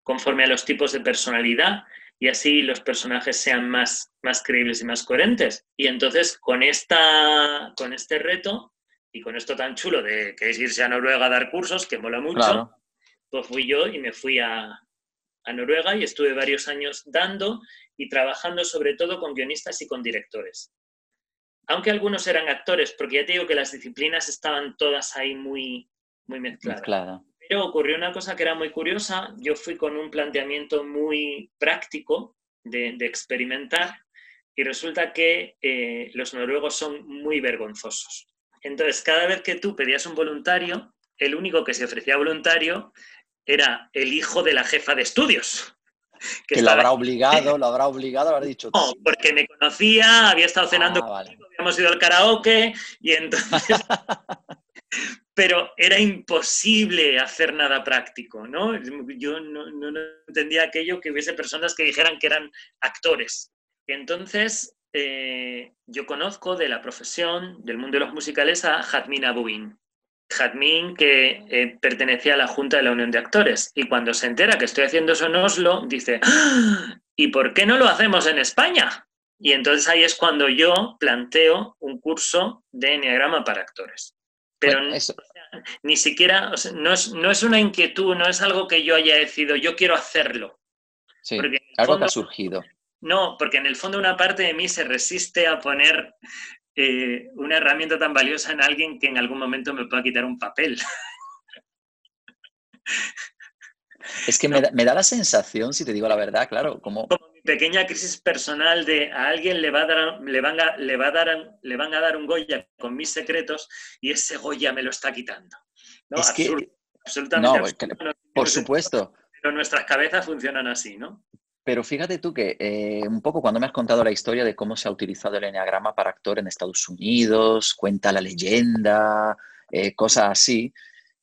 conforme a los tipos de personalidad y así los personajes sean más, más creíbles y más coherentes? Y entonces con, esta, con este reto y con esto tan chulo de que es irse a Noruega a dar cursos, que mola mucho, pues fui yo y me fui a, Noruega y estuve varios años dando y trabajando sobre todo con guionistas y con directores. Aunque algunos eran actores, porque ya te digo que las disciplinas estaban todas ahí muy, muy mezcladas. Pero ocurrió una cosa que era muy curiosa. Yo fui con un planteamiento muy práctico de, experimentar y resulta que eh, los noruegos son muy vergonzosos. Entonces, cada vez que tú pedías un voluntario, el único que se ofrecía voluntario era el hijo de la jefa de estudios. Que, lo habrá obligado, lo habrá obligado, lo habrá dicho. No, porque me conocía, había estado cenando ah, conmigo, habíamos ido al karaoke y entonces... Pero era imposible hacer nada práctico, ¿no? Yo no, no entendía aquello que hubiese personas que dijeran que eran actores. Entonces, eh, yo conozco de la profesión, del mundo de los musicales, a Jadmin Abuin. Jadmin, que eh, pertenecía a la Junta de la Unión de Actores, y cuando se entera que estoy haciendo eso en Oslo, dice, ¡Ah! ¿y por qué no lo hacemos en España? Y entonces ahí es cuando yo planteo un curso de enneagrama para actores. Pero ni siquiera, no, es, no, es, una inquietud, no es algo que yo haya decidido, yo quiero hacerlo. Sí, algo que ha surgido. No, porque en el fondo una parte de mí se resiste a poner eh, una herramienta tan valiosa en alguien que en algún momento me pueda quitar un papel. Es que me, da, la sensación, si te digo la verdad, claro, como... pequeña crisis personal de a alguien le, va a dar, le, van a, le, va a dar, le van a dar un Goya con mis secretos y ese Goya me lo está quitando. Es que... absolutamente. No, por supuesto. Pero nuestras cabezas funcionan así, ¿no? Pero fíjate tú que eh, un poco cuando me has contado la historia de cómo se ha utilizado el enneagrama para actor en Estados Unidos, cuenta la leyenda, eh, cosas así,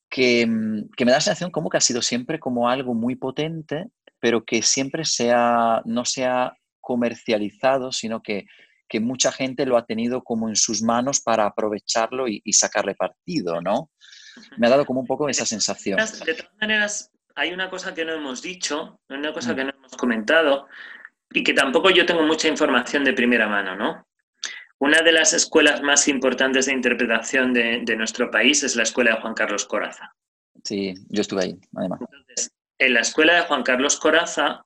que, mm, que, me da la sensación como que ha sido siempre como algo muy potente, pero que siempre sea, no se ha comercializado, sino que, que, mucha gente lo ha tenido como en sus manos para aprovecharlo y, y sacarle partido, ¿no? Me ha dado como un poco esa sensación. De todas maneras, hay una cosa que no hemos dicho, una cosa mm. que no hemos comentado y que tampoco yo tengo mucha información de primera mano, ¿no? Una de las escuelas más importantes de interpretación de, nuestro país es la escuela de Juan Carlos Coraza. Sí, yo estuve ahí, además. En la escuela de Juan Carlos Coraza,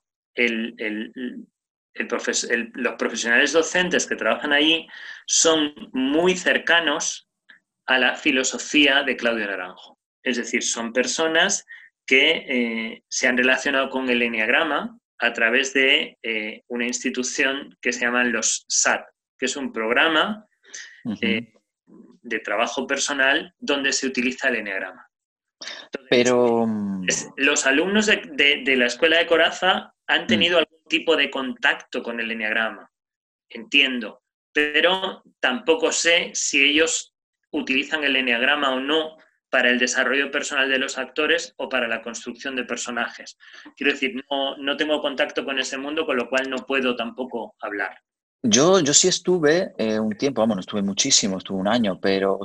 los profesionales docentes que trabajan allí son muy cercanos a la filosofía de Claudio Naranjo. Es decir, son personas que eh, se han relacionado con el Enneagrama a través de eh, una institución que se llama los SAT, que es un programa eh, de trabajo personal donde se utiliza el Enneagrama. Pero mm, los alumnos de, la escuela de Coraza han mm. tenido algún tipo de contacto con el enneagrama. Entiendo, pero tampoco sé si ellos utilizan el enneagrama o no para el desarrollo personal de los actores o para la construcción de personajes. Quiero decir, no, no tengo contacto con ese mundo, con lo cual no puedo tampoco hablar. Yo, yo sí estuve eh, un tiempo, vamos, no estuve muchísimo, estuve un año, pero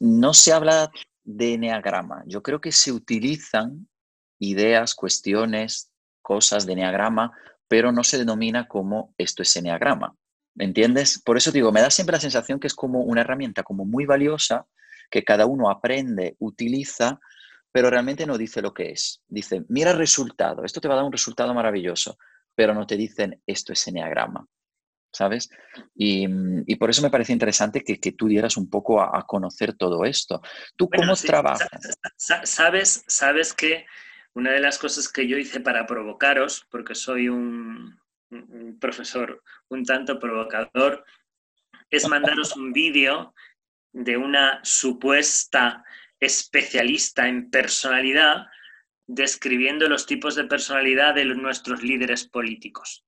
no se habla de enneagrama. Yo creo que se utilizan ideas, cuestiones, cosas de enneagrama, pero no se denomina como esto es enneagrama. ¿Me entiendes? Por eso digo, me da siempre la sensación que es como una herramienta como muy valiosa que cada uno aprende, utiliza, pero realmente no dice lo que es. Dice, mira el resultado, esto te va a dar un resultado maravilloso, pero no te dicen esto es enneagrama. ¿Sabes? Y, por eso me parece interesante que, tú dieras un poco a, conocer todo esto. ¿Tú cómo trabajas? Sabes, sabes que una de las cosas que yo hice para provocaros, porque soy un, profesor un tanto provocador, es mandaros un vídeo de una supuesta especialista en personalidad describiendo los tipos de personalidad de nuestros líderes políticos.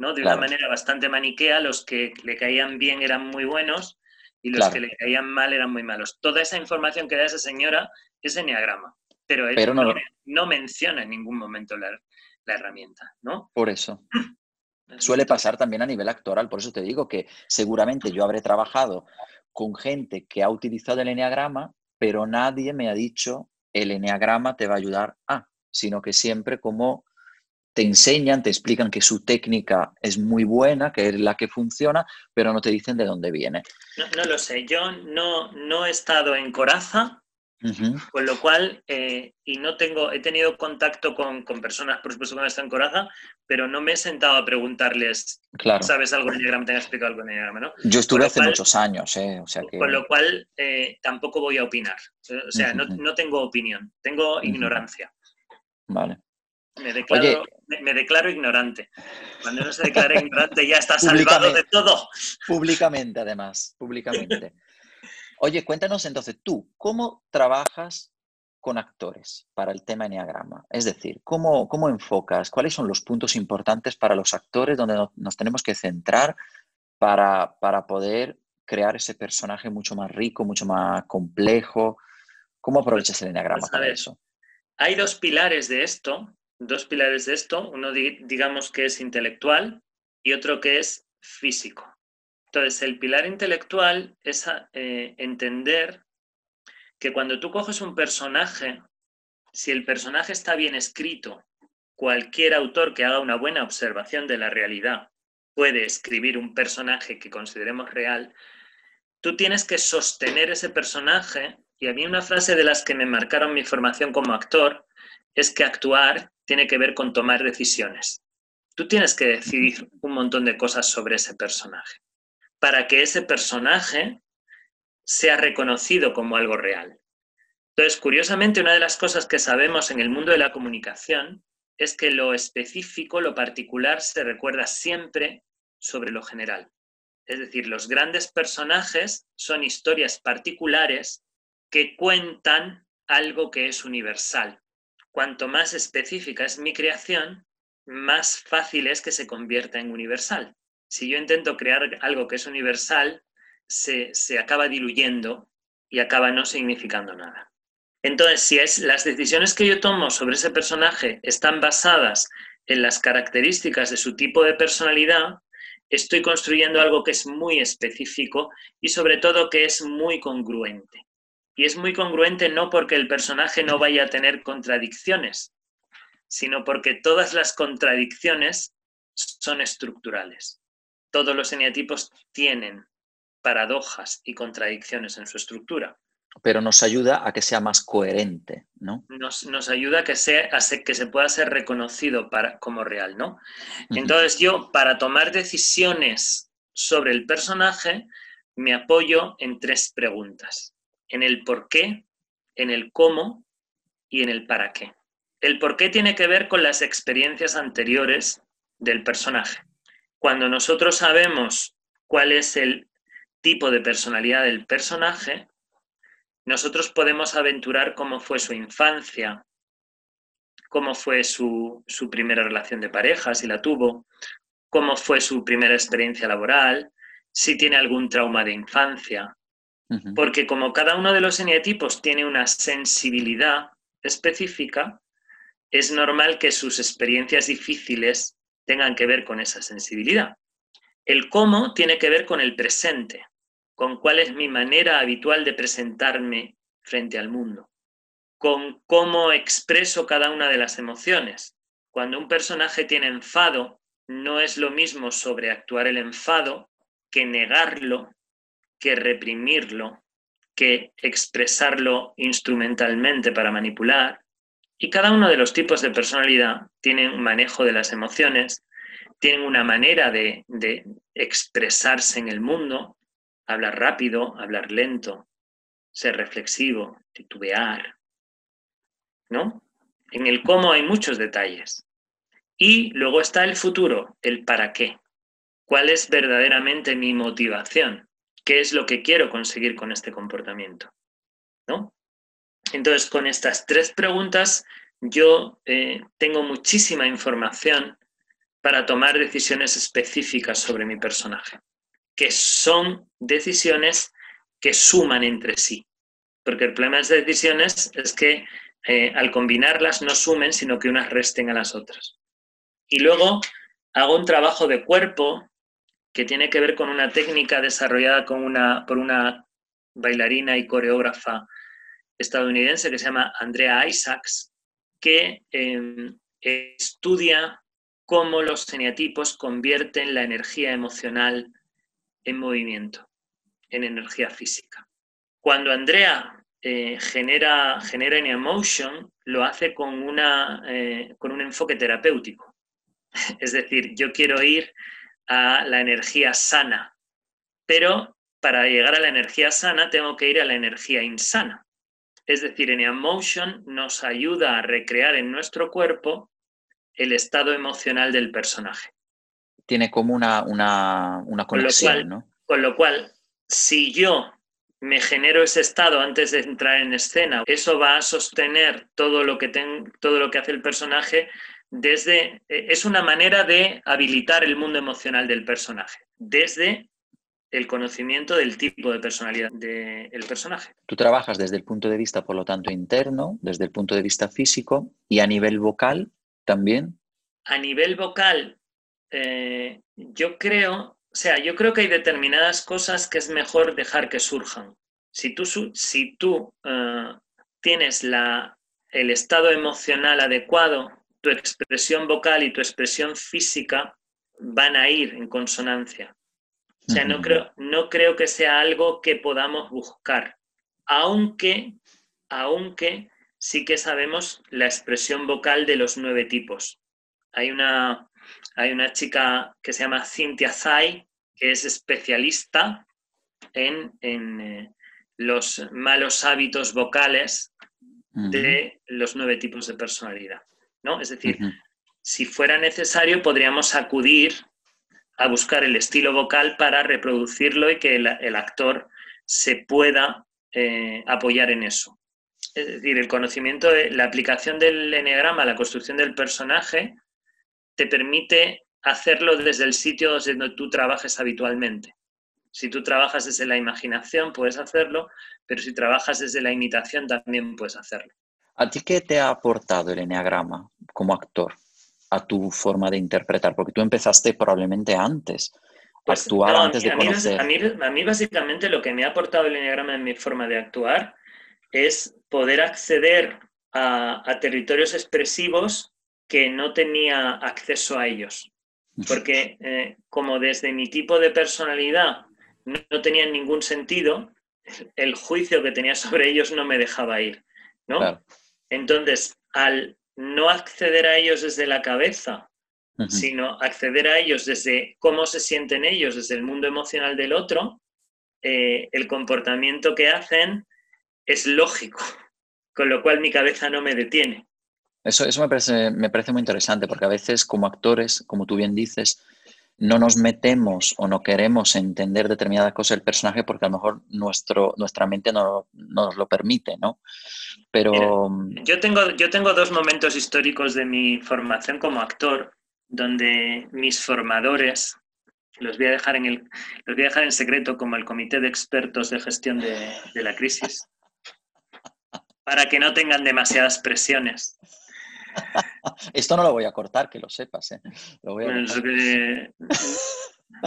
De una manera bastante maniquea, los que le caían bien eran muy buenos y los que le caían mal eran muy malos. Toda esa información que da esa señora es enneagrama, pero, pero no, menciona en ningún momento la, herramienta, ¿no? Por eso. Suele pasar también a nivel actoral, por eso te digo que seguramente yo habré trabajado con gente que ha utilizado el enneagrama, pero nadie me ha dicho el enneagrama te va a ayudar a, sino que siempre como te enseñan, te explican que su técnica es muy buena, que es la que funciona, pero no te dicen de dónde viene. No, lo sé, yo no, no he estado en Coraza, con lo cual, eh, y no tengo, he tenido contacto con, personas, por supuesto, que no están en Coraza, pero no me he sentado a preguntarles, claro. ¿sabes algo de Enneagrama? ¿Te han explicado algo de Enneagrama? ¿no? Yo estuve hace muchos años, ¿eh? O sea que... Con lo cual, eh, tampoco voy a opinar. O sea, no, no, tengo opinión, tengo ignorancia. Vale. Me declaro, me, declaro ignorante. Cuando uno se declara ignorante ya está salvado de todo. Públicamente, además, públicamente. Oye, cuéntanos entonces tú, ¿cómo trabajas con actores para el tema Enneagrama? Es decir, ¿cómo, ¿cómo enfocas? ¿Cuáles son los puntos importantes para los actores donde nos tenemos que centrar para, para poder crear ese personaje mucho más rico, mucho más complejo? ¿Cómo aprovechas el Enneagrama pues, para eso? Hay dos pilares de esto dos pilares de esto, uno digamos que es intelectual y otro que es físico. Entonces, el pilar intelectual es eh, entender que cuando tú coges un personaje, si el personaje está bien escrito, cualquier autor que haga una buena observación de la realidad puede escribir un personaje que consideremos real, tú tienes que sostener ese personaje. Y a mí una frase de las que me marcaron mi formación como actor es que actuar tiene que ver con tomar decisiones. Tú tienes que decidir un montón de cosas sobre ese personaje para que ese personaje sea reconocido como algo real. Entonces, curiosamente, una de las cosas que sabemos en el mundo de la comunicación es que lo específico, lo particular, se recuerda siempre sobre lo general. Es decir, los grandes personajes son historias particulares que cuentan algo que es universal cuanto más específica es mi creación, más fácil es que se convierta en universal. Si yo intento crear algo que es universal, se, acaba diluyendo y acaba no significando nada. Entonces, si es, las decisiones que yo tomo sobre ese personaje están basadas en las características de su tipo de personalidad, estoy construyendo algo que es muy específico y sobre todo que es muy congruente. Y es muy congruente no porque el personaje no vaya a tener contradicciones, sino porque todas las contradicciones son estructurales. Todos los eneatipos tienen paradojas y contradicciones en su estructura. Pero nos ayuda a que sea más coherente, ¿no? Nos, ayuda a que, sea, que se pueda ser reconocido para, como real, ¿no? Entonces yo, para tomar decisiones sobre el personaje, me apoyo en tres preguntas en el por qué, en el cómo y en el para qué. El por qué tiene que ver con las experiencias anteriores del personaje. Cuando nosotros sabemos cuál es el tipo de personalidad del personaje, nosotros podemos aventurar cómo fue su infancia, cómo fue su, primera relación de pareja, si la tuvo, cómo fue su primera experiencia laboral, si tiene algún trauma de infancia. Porque como cada uno de los eneatipos tiene una sensibilidad específica, es normal que sus experiencias difíciles tengan que ver con esa sensibilidad. El cómo tiene que ver con el presente, con cuál es mi manera habitual de presentarme frente al mundo con cómo expreso cada una de las emociones. Cuando un personaje tiene enfado, no es lo mismo sobreactuar el enfado que negarlo, que reprimirlo, que expresarlo instrumentalmente para manipular. Y cada uno de los tipos de personalidad tiene un manejo de las emociones, tienen una manera de, de expresarse en el mundo, hablar rápido, hablar lento, ser reflexivo, titubear, ¿no? En el cómo hay muchos detalles. Y luego está el futuro, el para qué. ¿Cuál es verdaderamente mi motivación? ¿Qué es lo que quiero conseguir con este comportamiento? ¿No? Entonces, con estas tres preguntas, yo eh, tengo muchísima información para tomar decisiones específicas sobre mi personaje, que son decisiones que suman entre sí. Porque el problema de las decisiones es que eh, al combinarlas no sumen, sino que unas resten a las otras. Y luego hago un trabajo de cuerpo que tiene que ver con una técnica desarrollada con una, por una bailarina y coreógrafa estadounidense que se llama Andrea Isaacs, que em, estudia cómo los geniatipos convierten la energía emocional en movimiento, en energía física. Cuando Andrea eh, genera, genera en emotion, lo hace con, una, eh, con un enfoque terapéutico. Es decir, yo quiero ir a la energía sana, pero para llegar a la energía sana tengo que ir a la energía insana. Es decir, en Emotion nos ayuda a recrear en nuestro cuerpo el estado emocional del personaje. Tiene como una, una, una conexión, ¿no? Con lo cual, si yo me genero ese estado antes de entrar en escena. Eso va a sostener todo lo que, todo lo que hace el personaje desde... E, es una manera de habilitar el mundo emocional del personaje, desde el conocimiento del tipo de personalidad del personaje. Tú trabajas desde el punto de vista, por lo tanto, interno, desde el punto de vista físico y a nivel vocal también. A nivel vocal, eh, yo creo o sea, yo creo que hay determinadas cosas que es mejor dejar que surjan. Si tú, si tú eh, tienes la, el estado emocional adecuado, tu expresión vocal y tu expresión física van a ir en consonancia. O sea, no creo, no creo que sea algo que podamos buscar, aunque, aunque sí que sabemos la expresión vocal de los nueve tipos. Hay una, hay una chica que se llama Cynthia Zay, que es especialista en, eh, los malos hábitos vocales de los nueve tipos de personalidad. ¿No? Es decir, si fuera necesario, podríamos acudir a buscar el estilo vocal para reproducirlo y que el, actor se pueda eh, apoyar en eso. Es decir, el conocimiento de la aplicación del eneagrama a la construcción del personaje te permite hacerlo desde el sitio donde tú trabajes habitualmente. Si tú trabajas desde la imaginación, puedes hacerlo, pero si trabajas desde la imitación, también puedes hacerlo. ¿A ti qué te ha aportado el enneagrama como actor a tu forma de interpretar? Porque tú empezaste probablemente antes, pues, actuar antes de conocer. A mí, a mí, básicamente lo que me ha aportado el enneagrama en mi forma de actuar es poder acceder a, a territorios expresivos que no tenía acceso a ellos porque eh, como desde mi tipo de personalidad no, tenían ningún sentido, el juicio que tenía sobre ellos no me dejaba ir, ¿no? Entonces, al no acceder a ellos desde la cabeza, sino acceder a ellos desde cómo se sienten ellos, desde el mundo emocional del otro, eh, el comportamiento que hacen es lógico, con lo cual mi cabeza no me detiene. Eso, eso me, parece, me parece muy interesante porque a veces como actores, como tú bien dices, no nos metemos o no queremos entender determinada cosa del personaje porque a lo mejor nuestro, nuestra mente no, nos lo permite, ¿no? Pero... Mm, yo, tengo, yo tengo dos momentos históricos de mi formación como actor donde mis formadores, los voy a dejar en, el, los voy a dejar en secreto como el Comité de Expertos de Gestión de, la Crisis, para que no tengan demasiadas presiones. Esto no lo voy a cortar, que lo sepas. ¿eh?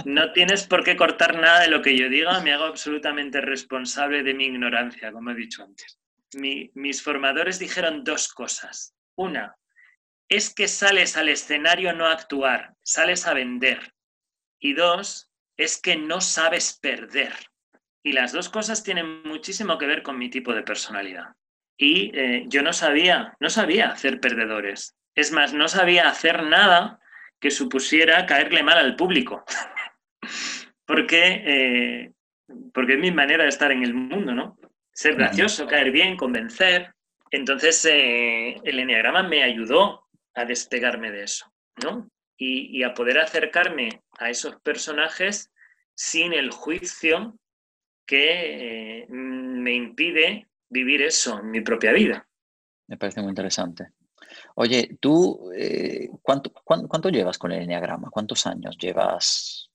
no tienes por qué cortar nada de lo que yo diga, me hago absolutamente responsable de mi ignorancia, como he dicho antes. mis formadores dijeron dos cosas. Una, es que sales al escenario no a actuar, sales a vender. Y dos, es que no sabes perder. Y las dos cosas tienen muchísimo que ver con mi tipo de personalidad. Y eh, yo no sabía, no sabía hacer perdedores. Es más, no sabía hacer nada que supusiera caerle mal al público. porque, eh, porque es mi manera de estar en el mundo, ¿no? Ser gracioso, caer bien, convencer. Entonces, eh, el enneagrama me ayudó a despegarme de eso, ¿no? Y, a poder acercarme a esos personajes sin el juicio que eh, me impide vivir eso en mi propia vida. Me parece muy interesante. Oye, ¿tú eh, ¿cuánto, cuánto, llevas con el Enneagrama? ¿Cuántos años llevas?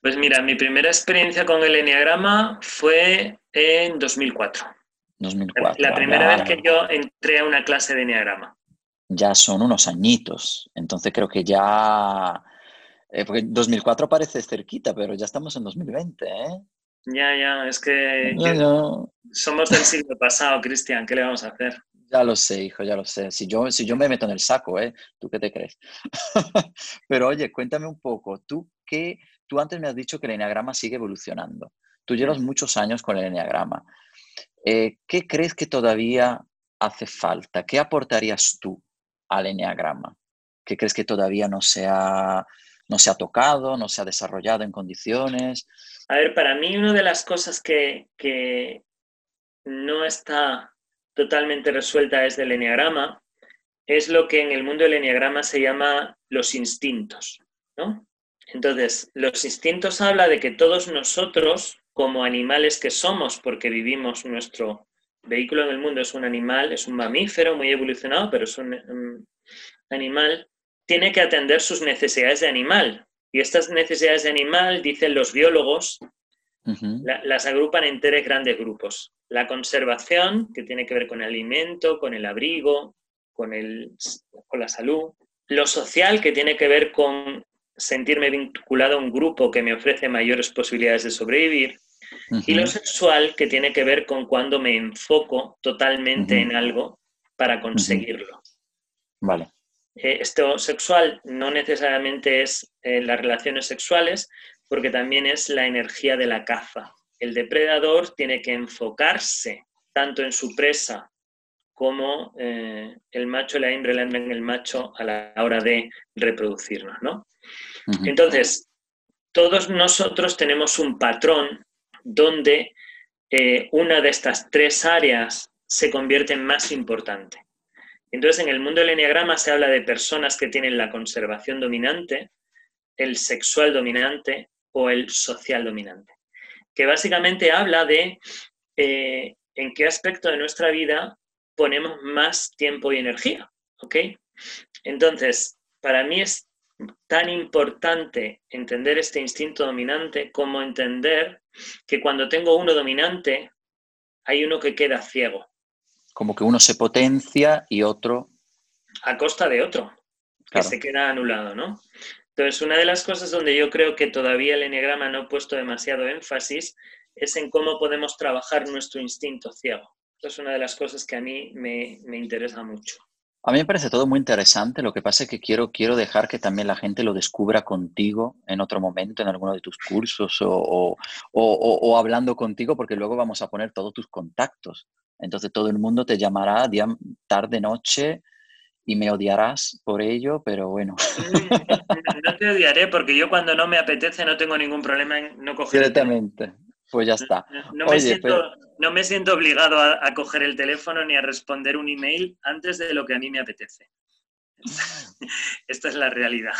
Pues mira, mi primera experiencia con el Enneagrama fue en 2004. 2004. La primera vez que yo entré a una clase de Enneagrama ya son unos añitos. Entonces creo que ya... Eh, porque 2004 parece cerquita, pero ya estamos en 2020, ¿eh? Ya, ya, es que somos del siglo pasado, Cristian, ¿qué le vamos a hacer? Ya lo sé, hijo, ya lo sé. Si yo, si yo me meto en el saco, ¿eh? ¿Tú qué te crees? pero oye, cuéntame un poco, ¿tú qué? Tú antes me has dicho que el enneagrama sigue evolucionando. Tú llevas muchos años con el enneagrama. Eh, ¿Qué crees que todavía hace falta? ¿Qué aportarías tú al enneagrama? ¿Qué crees que todavía no se ha, no se ha tocado, no se ha desarrollado en condiciones? A ver, para mí una de las cosas que, que no está totalmente resuelta desde el enneagrama es lo que en el mundo del enneagrama se llama los instintos, ¿no? Entonces, los instintos habla de que todos nosotros, como animales que somos, porque vivimos nuestro vehículo en el mundo es un animal, es un mamífero muy evolucionado, pero es un, animal, tiene que atender sus necesidades de animal. Y estas necesidades de animal, dicen los biólogos, las agrupan en tres grandes grupos. La conservación, que tiene que ver con el alimento, con el abrigo, con, el, con la salud. Lo social, que tiene que ver con sentirme vinculado a un grupo que me ofrece mayores posibilidades de sobrevivir. Y lo sexual, que tiene que ver con cuando me enfoco totalmente en algo para conseguirlo. Vale. Eh, esto sexual no necesariamente es eh, las relaciones sexuales, porque también es la energía de la caza. El depredador tiene que enfocarse tanto en su presa como eh, el macho y la hembra en el macho a la hora de reproducirnos, ¿no? Entonces, todos nosotros tenemos un patrón donde eh, una de estas tres áreas se convierte en más importante. Entonces, en el mundo del enneagrama se habla de personas que tienen la conservación dominante, el sexual dominante o el social dominante, que básicamente habla de eh, en qué aspecto de nuestra vida ponemos más tiempo y energía. ¿ok? Entonces, para mí es tan importante entender este instinto dominante como entender que cuando tengo uno dominante, hay uno que queda ciego. Como que uno se potencia y otro... A costa de otro, que se queda anulado, ¿no? Entonces, una de las cosas donde yo creo que todavía el enneagrama no ha puesto demasiado énfasis es en cómo podemos trabajar nuestro instinto ciego. Esa es una de las cosas que a mí me, me interesa mucho. A mí me parece todo muy interesante, lo que pasa es que quiero, quiero dejar que también la gente lo descubra contigo en otro momento, en alguno de tus cursos o, o, hablando contigo, porque luego vamos a poner todos tus contactos. Entonces todo el mundo te llamará día, tarde, noche y me odiarás por ello, pero bueno. No te odiaré porque yo cuando no me apetece no tengo ningún problema en no coger. Directamente. Pues ya está. No, me, siento, no me, siento, obligado a, coger el teléfono ni a responder un email antes de lo que a mí me apetece. Esta es la realidad.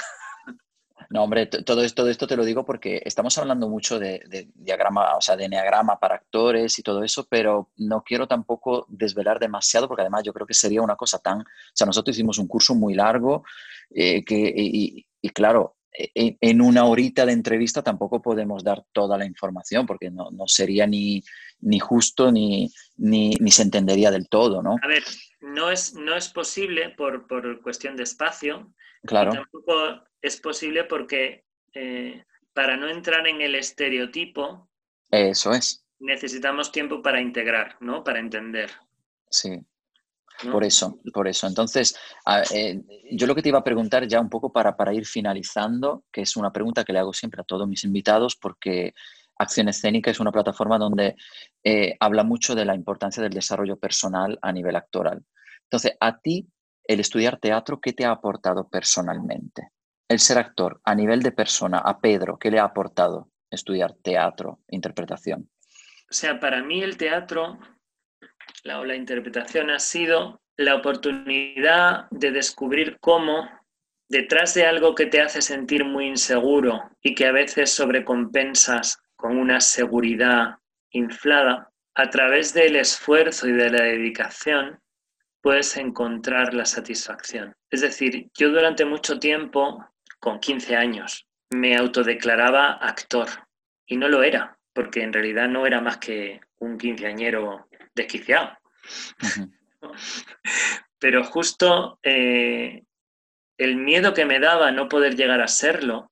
No, hombre, todo esto, esto te lo digo porque estamos hablando mucho de, diagrama, o sea, de enneagrama para actores y todo eso, pero no quiero tampoco desvelar demasiado porque además yo creo que sería una cosa tan, o sea, nosotros hicimos un curso muy largo eh, que, y, claro, e, en, una horita de entrevista tampoco podemos dar toda la información porque no, sería ni, ni justo ni, ni, ni, se entendería del todo, ¿no? A ver, no es, no es posible por, por cuestión de espacio. Claro. tampoco es posible porque eh, para no entrar en el estereotipo. Eso es. Necesitamos tiempo para integrar, ¿no? Para entender. Sí. Por eso, por eso. Entonces, eh, yo lo que te iba a preguntar ya un poco para, para ir finalizando, que es una pregunta que le hago siempre a todos mis invitados, porque Acción Escénica es una plataforma donde eh, habla mucho de la importancia del desarrollo personal a nivel actoral. Entonces, a ti, el estudiar teatro, ¿qué te ha aportado personalmente? El ser actor, a nivel de persona, a Pedro, ¿qué le ha aportado estudiar teatro, interpretación? O sea, para mí el teatro, la, la interpretación ha sido la oportunidad de descubrir cómo detrás de algo que te hace sentir muy inseguro y que a veces sobrecompensas con una seguridad inflada, a través del esfuerzo y de la dedicación, puedes encontrar la satisfacción. Es decir, yo durante mucho tiempo con 15 años. Me autodeclaraba actor y no lo era, porque en realidad no era más que un quinceañero desquiciado. Pero justo eh, el miedo que me daba no poder llegar a serlo,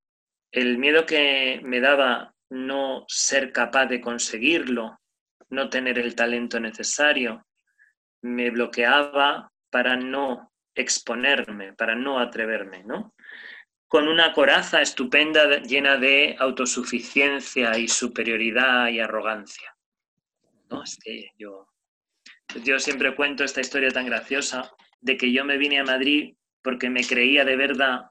el miedo que me daba no ser capaz de conseguirlo, no tener el talento necesario, me bloqueaba para no exponerme, para no atreverme, ¿no? con una coraza estupenda llena de autosuficiencia y superioridad y arrogancia. ¿No? yo, yo siempre cuento esta historia tan graciosa de que yo me vine a Madrid porque me creía de verdad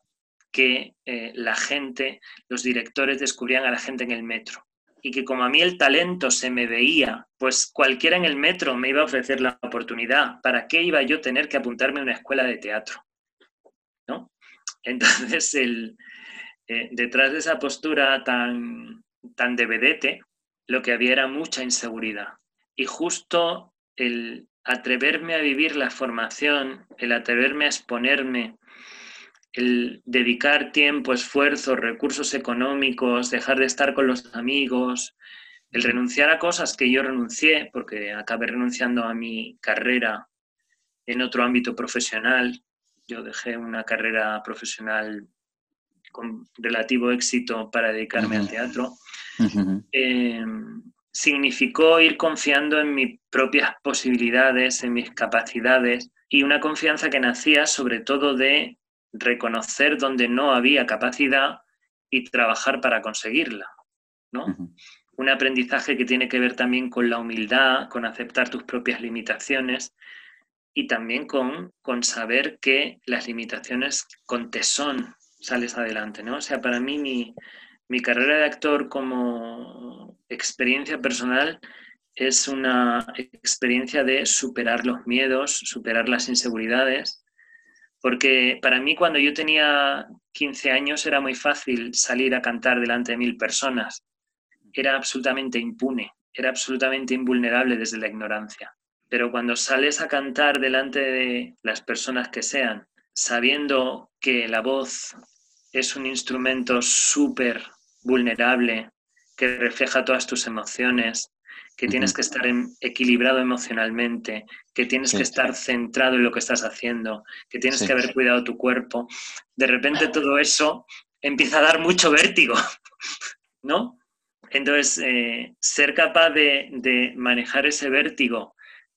que eh, la gente, los directores descubrían a la gente en el metro. Y que como a mí el talento se me veía, pues cualquiera en el metro me iba a ofrecer la oportunidad. ¿Para qué iba yo a tener que apuntarme a una escuela de teatro? Entonces, el, eh, detrás de esa postura tan, tan de vedete, lo que había era mucha inseguridad. Y justo el atreverme a vivir la formación, el atreverme a exponerme, el dedicar tiempo, esfuerzo, recursos económicos, dejar de estar con los amigos, el renunciar a cosas que yo renuncié, porque acabé renunciando a mi carrera en otro ámbito profesional, yo dejé una carrera profesional con relativo éxito para dedicarme al teatro, eh, significó ir confiando en mis propias posibilidades, en mis capacidades y una confianza que nacía sobre todo de reconocer donde no había capacidad y trabajar para conseguirla. ¿no? Un aprendizaje que tiene que ver también con la humildad, con aceptar tus propias limitaciones y también con, con saber que las limitaciones con tesón sales adelante, ¿no? O sea, para mí mi, mi carrera de actor como experiencia personal es una experiencia de superar los miedos, superar las inseguridades, porque para mí cuando yo tenía 15 años era muy fácil salir a cantar delante de mil personas, era absolutamente impune, era absolutamente invulnerable desde la ignorancia. Pero cuando sales a cantar delante de las personas que sean, sabiendo que la voz es un instrumento súper vulnerable, que refleja todas tus emociones, que tienes que estar equilibrado emocionalmente, que tienes que estar centrado en lo que estás haciendo, que tienes que haber cuidado tu cuerpo. De repente todo eso empieza a dar mucho vértigo, ¿no? Entonces, eh, ser capaz de, de, manejar ese vértigo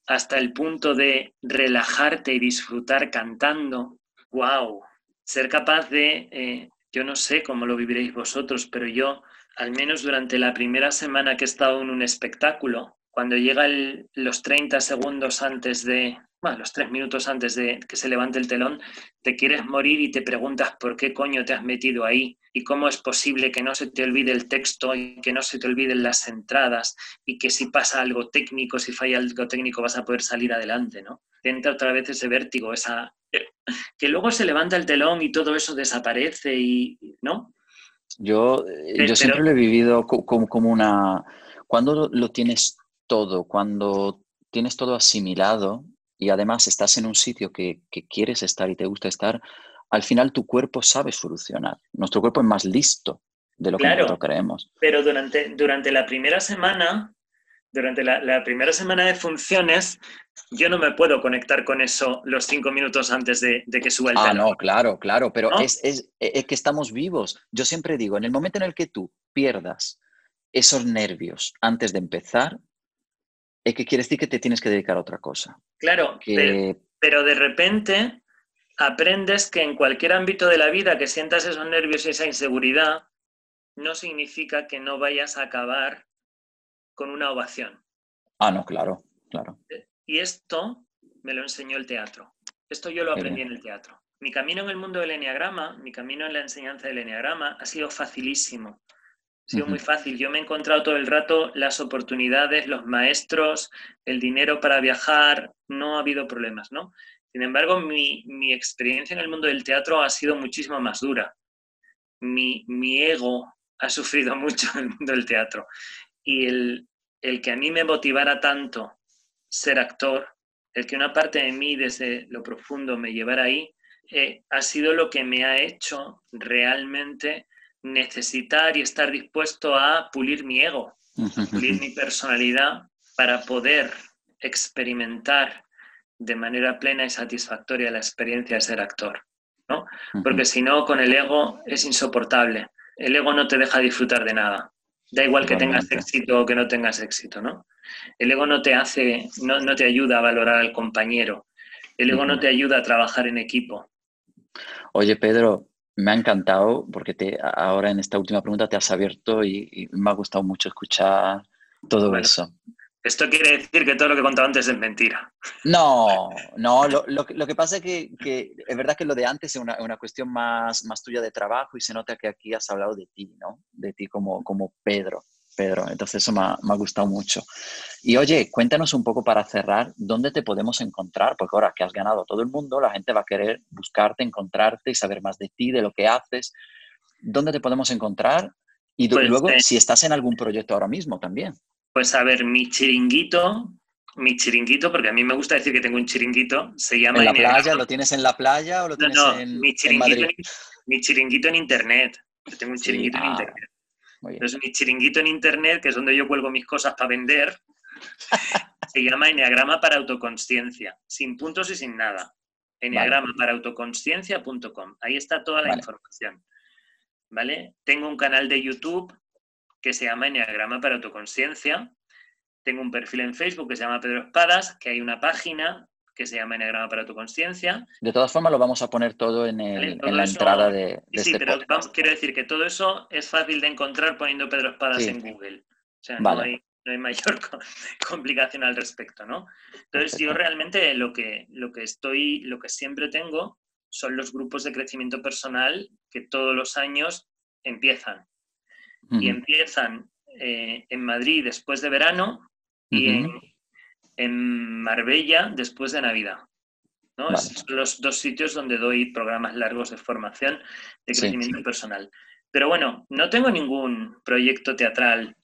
hasta el punto de relajarte y disfrutar cantando, wow, ser capaz de, eh, yo no sé cómo lo viviréis vosotros, pero yo, al menos durante la primera semana que he estado en un espectáculo, cuando llega los 30 segundos antes de, bueno, los 3 minutos antes de que se levante el telón, te quieres morir y te preguntas por qué coño te has metido ahí y cómo es posible que no se te olvide el texto y que no se te olviden las entradas y que si pasa algo técnico, si falla algo técnico vas a poder salir adelante, ¿no? Te entra otra vez ese vértigo, esa que luego se levanta el telón y todo eso desaparece y, ¿no? Yo, eh, yo siempre lo he vivido como, como una... Cuando lo tienes todo, cuando tienes todo asimilado y además estás en un sitio que, que quieres estar y te gusta estar, al final tu cuerpo sabe solucionar. Nuestro cuerpo es más listo de lo que nosotros creemos. Pero durante, durante la primera semana, durante la, primera semana de funciones, yo no me puedo conectar con eso los cinco minutos antes de, que suba el Ah, no, claro, claro, pero es, es, es, que estamos vivos. Yo siempre digo, en el momento en el que tú pierdas esos nervios antes de empezar, es que quiere decir que te tienes que dedicar a otra cosa. Claro, pero, de repente aprendes que en cualquier ámbito de la vida que sientas esos nervios y esa inseguridad, no significa que no vayas a acabar con una ovación. Ah, no, claro, claro. Y esto me lo enseñó el teatro. Esto yo lo aprendí en el teatro. Mi camino en el mundo del enneagrama, mi camino en la enseñanza del enneagrama ha sido facilísimo. Ha sido muy fácil. Yo me he encontrado todo el rato las oportunidades, los maestros, el dinero para viajar, no ha habido problemas, ¿no? Sin embargo, mi, experiencia en el mundo del teatro ha sido muchísimo más dura. Mi, mi ego ha sufrido mucho en el mundo del teatro. Y el, el que a mí me motivara tanto ser actor, el que una parte de mí desde lo profundo me llevara ahí, eh, ha sido lo que me ha hecho realmente necesitar y estar dispuesto a pulir mi ego, pulir mi personalidad para poder experimentar de manera plena y satisfactoria la experiencia de ser actor. ¿no? Porque si no, con el ego es insoportable. El ego no te deja disfrutar de nada. Da igual que tengas éxito o que no tengas éxito, ¿no? El ego no te hace, no, no te ayuda a valorar al compañero. El ego no te ayuda a trabajar en equipo. Oye, Pedro, me ha encantado porque te, ahora en esta última pregunta te has abierto y, me ha gustado mucho escuchar todo eso. Esto quiere decir que todo lo que he contado antes es mentira. No, no, lo, lo, lo que pasa es que, que, es verdad que lo de antes es una, una, cuestión más, más tuya de trabajo y se nota que aquí has hablado de ti, ¿no? De ti como, como Pedro. Pedro, entonces eso me ha, me ha, gustado mucho. Y oye, cuéntanos un poco para cerrar, ¿dónde te podemos encontrar? Porque ahora que has ganado todo el mundo, la gente va a querer buscarte, encontrarte y saber más de ti, de lo que haces. ¿Dónde te podemos encontrar? Y pues, luego, eh, si estás en algún proyecto ahora mismo también. Pues a ver, mi chiringuito, mi chiringuito, porque a mí me gusta decir que tengo un chiringuito, se llama... ¿En la playa? ¿Lo tienes en la playa o lo tienes en, mi chiringuito en, mi chiringuito en internet. Yo tengo un chiringuito en ah, internet. Entonces, mi chiringuito en internet, que es donde yo cuelgo mis cosas para vender, se llama Enneagrama para Autoconsciencia, sin puntos y sin nada. Enneagrama para autoconsciencia.com. Ahí está toda la información. ¿Vale? Tengo un canal de YouTube que se llama Enneagrama para Autoconsciencia. Tengo un perfil en Facebook que se llama Pedro Espadas, que hay una página que se llama Enneagrama para tu conciencia. De todas formas, lo vamos a poner todo en, la entrada de, de Sí, este pero quiero decir que todo eso es fácil de encontrar poniendo Pedro Espadas en Google. O sea, no, hay, mayor complicación al respecto, ¿no? Entonces, yo realmente lo que, lo que estoy, lo que siempre tengo son los grupos de crecimiento personal que todos los años empiezan y empiezan eh, en Madrid después de verano y en, Marbella después de Navidad. ¿no? son los dos sitios donde doy programas largos de formación de crecimiento personal. Pero bueno, no tengo ningún proyecto teatral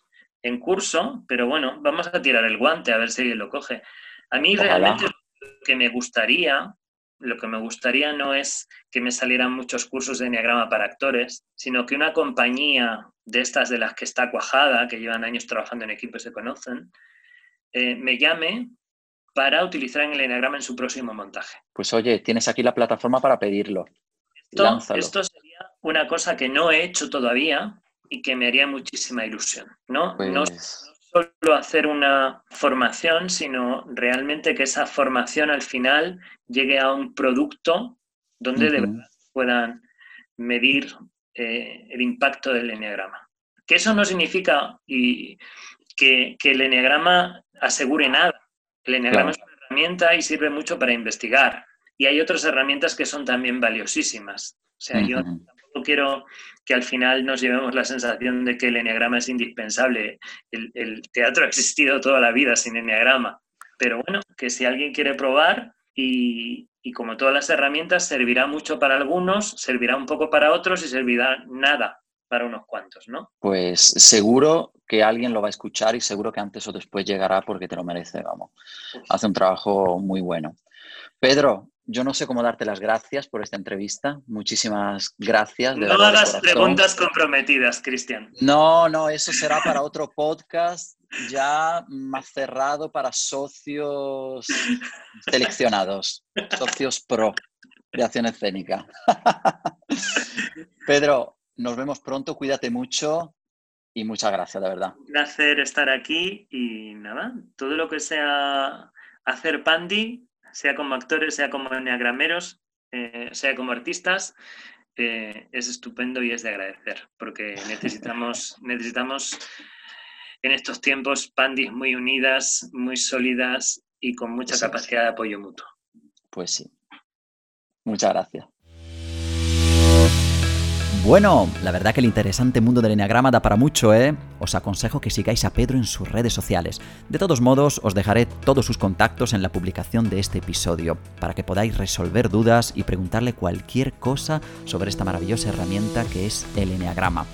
en curso, pero bueno, vamos a tirar el guante a ver si alguien lo coge. A mí realmente lo que me gustaría lo que me gustaría no es que me salieran muchos cursos de Enneagrama para actores, sino que una compañía de estas de las que está cuajada, que llevan años trabajando en equipos y se conocen, eh, me llame para utilizar en el Enneagrama en su próximo montaje. Pues oye, tienes aquí la plataforma para pedirlo. Esto, sería una cosa que no he hecho todavía y que me haría muchísima ilusión. ¿no? no pues solo hacer una formación, sino realmente que esa formación al final llegue a un producto donde de verdad puedan medir eh, el impacto del enneagrama. Que eso no significa y, que, el enneagrama asegure nada. El enneagrama es una herramienta y sirve mucho para investigar. Y hay otras herramientas que son también valiosísimas. O sea, yo tampoco quiero que al final nos llevemos la sensación de que el enneagrama es indispensable. El, teatro ha existido toda la vida sin enneagrama. Pero bueno, que si alguien quiere probar y, como todas las herramientas, servirá mucho para algunos, servirá un poco para otros y servirá nada para unos cuantos, ¿no? Pues seguro que alguien lo va a escuchar y seguro que antes o después llegará porque te lo merece, vamos. Hace un trabajo muy bueno. Pedro, yo no sé cómo darte las gracias por esta entrevista. Muchísimas gracias. no hagas preguntas comprometidas, Cristian. No, no, eso será para otro podcast ya más cerrado para socios seleccionados, socios pro de acción escénica. Pedro, nos vemos pronto, cuídate mucho y muchas gracias, de verdad. Un placer estar aquí y nada, todo lo que sea hacer Pandi sea como actores, sea como enneagrameros, eh, sea como artistas, eh, es estupendo y es de agradecer, porque necesitamos, necesitamos en estos tiempos pandis muy unidas, muy sólidas y con mucha capacidad de apoyo mutuo. Pues sí. Muchas gracias. Bueno, la verdad que el interesante mundo del Enneagrama da para mucho, ¿eh? Os aconsejo que sigáis a Pedro en sus redes sociales. De todos modos, os dejaré todos sus contactos en la publicación de este episodio, para que podáis resolver dudas y preguntarle cualquier cosa sobre esta maravillosa herramienta que es el Enneagrama.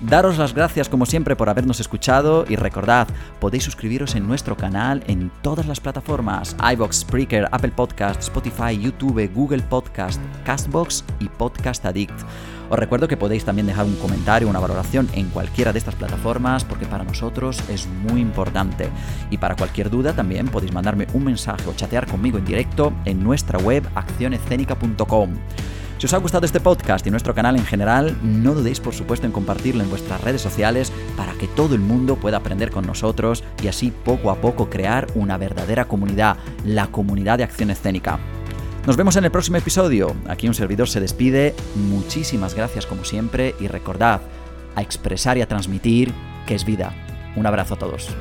Daros las gracias como siempre por habernos escuchado y recordad, podéis suscribiros en nuestro canal en todas las plataformas, iVoox, Spreaker, Apple Podcast, Spotify, YouTube, Google Podcast, Castbox y Podcast Addict. Os recuerdo que podéis también dejar un comentario, una valoración en cualquiera de estas plataformas porque para nosotros es muy importante. Y para cualquier duda también podéis mandarme un mensaje o chatear conmigo en directo en nuestra web accionescénica.com. Si os ha gustado este podcast y nuestro canal en general, no dudéis por supuesto en compartirlo en vuestras redes sociales para que todo el mundo pueda aprender con nosotros y así poco a poco crear una verdadera comunidad, la comunidad de acción escénica. Nos vemos en el próximo episodio. Aquí un servidor se despide. Muchísimas gracias como siempre y recordad a expresar y a transmitir que es vida. Un abrazo a todos.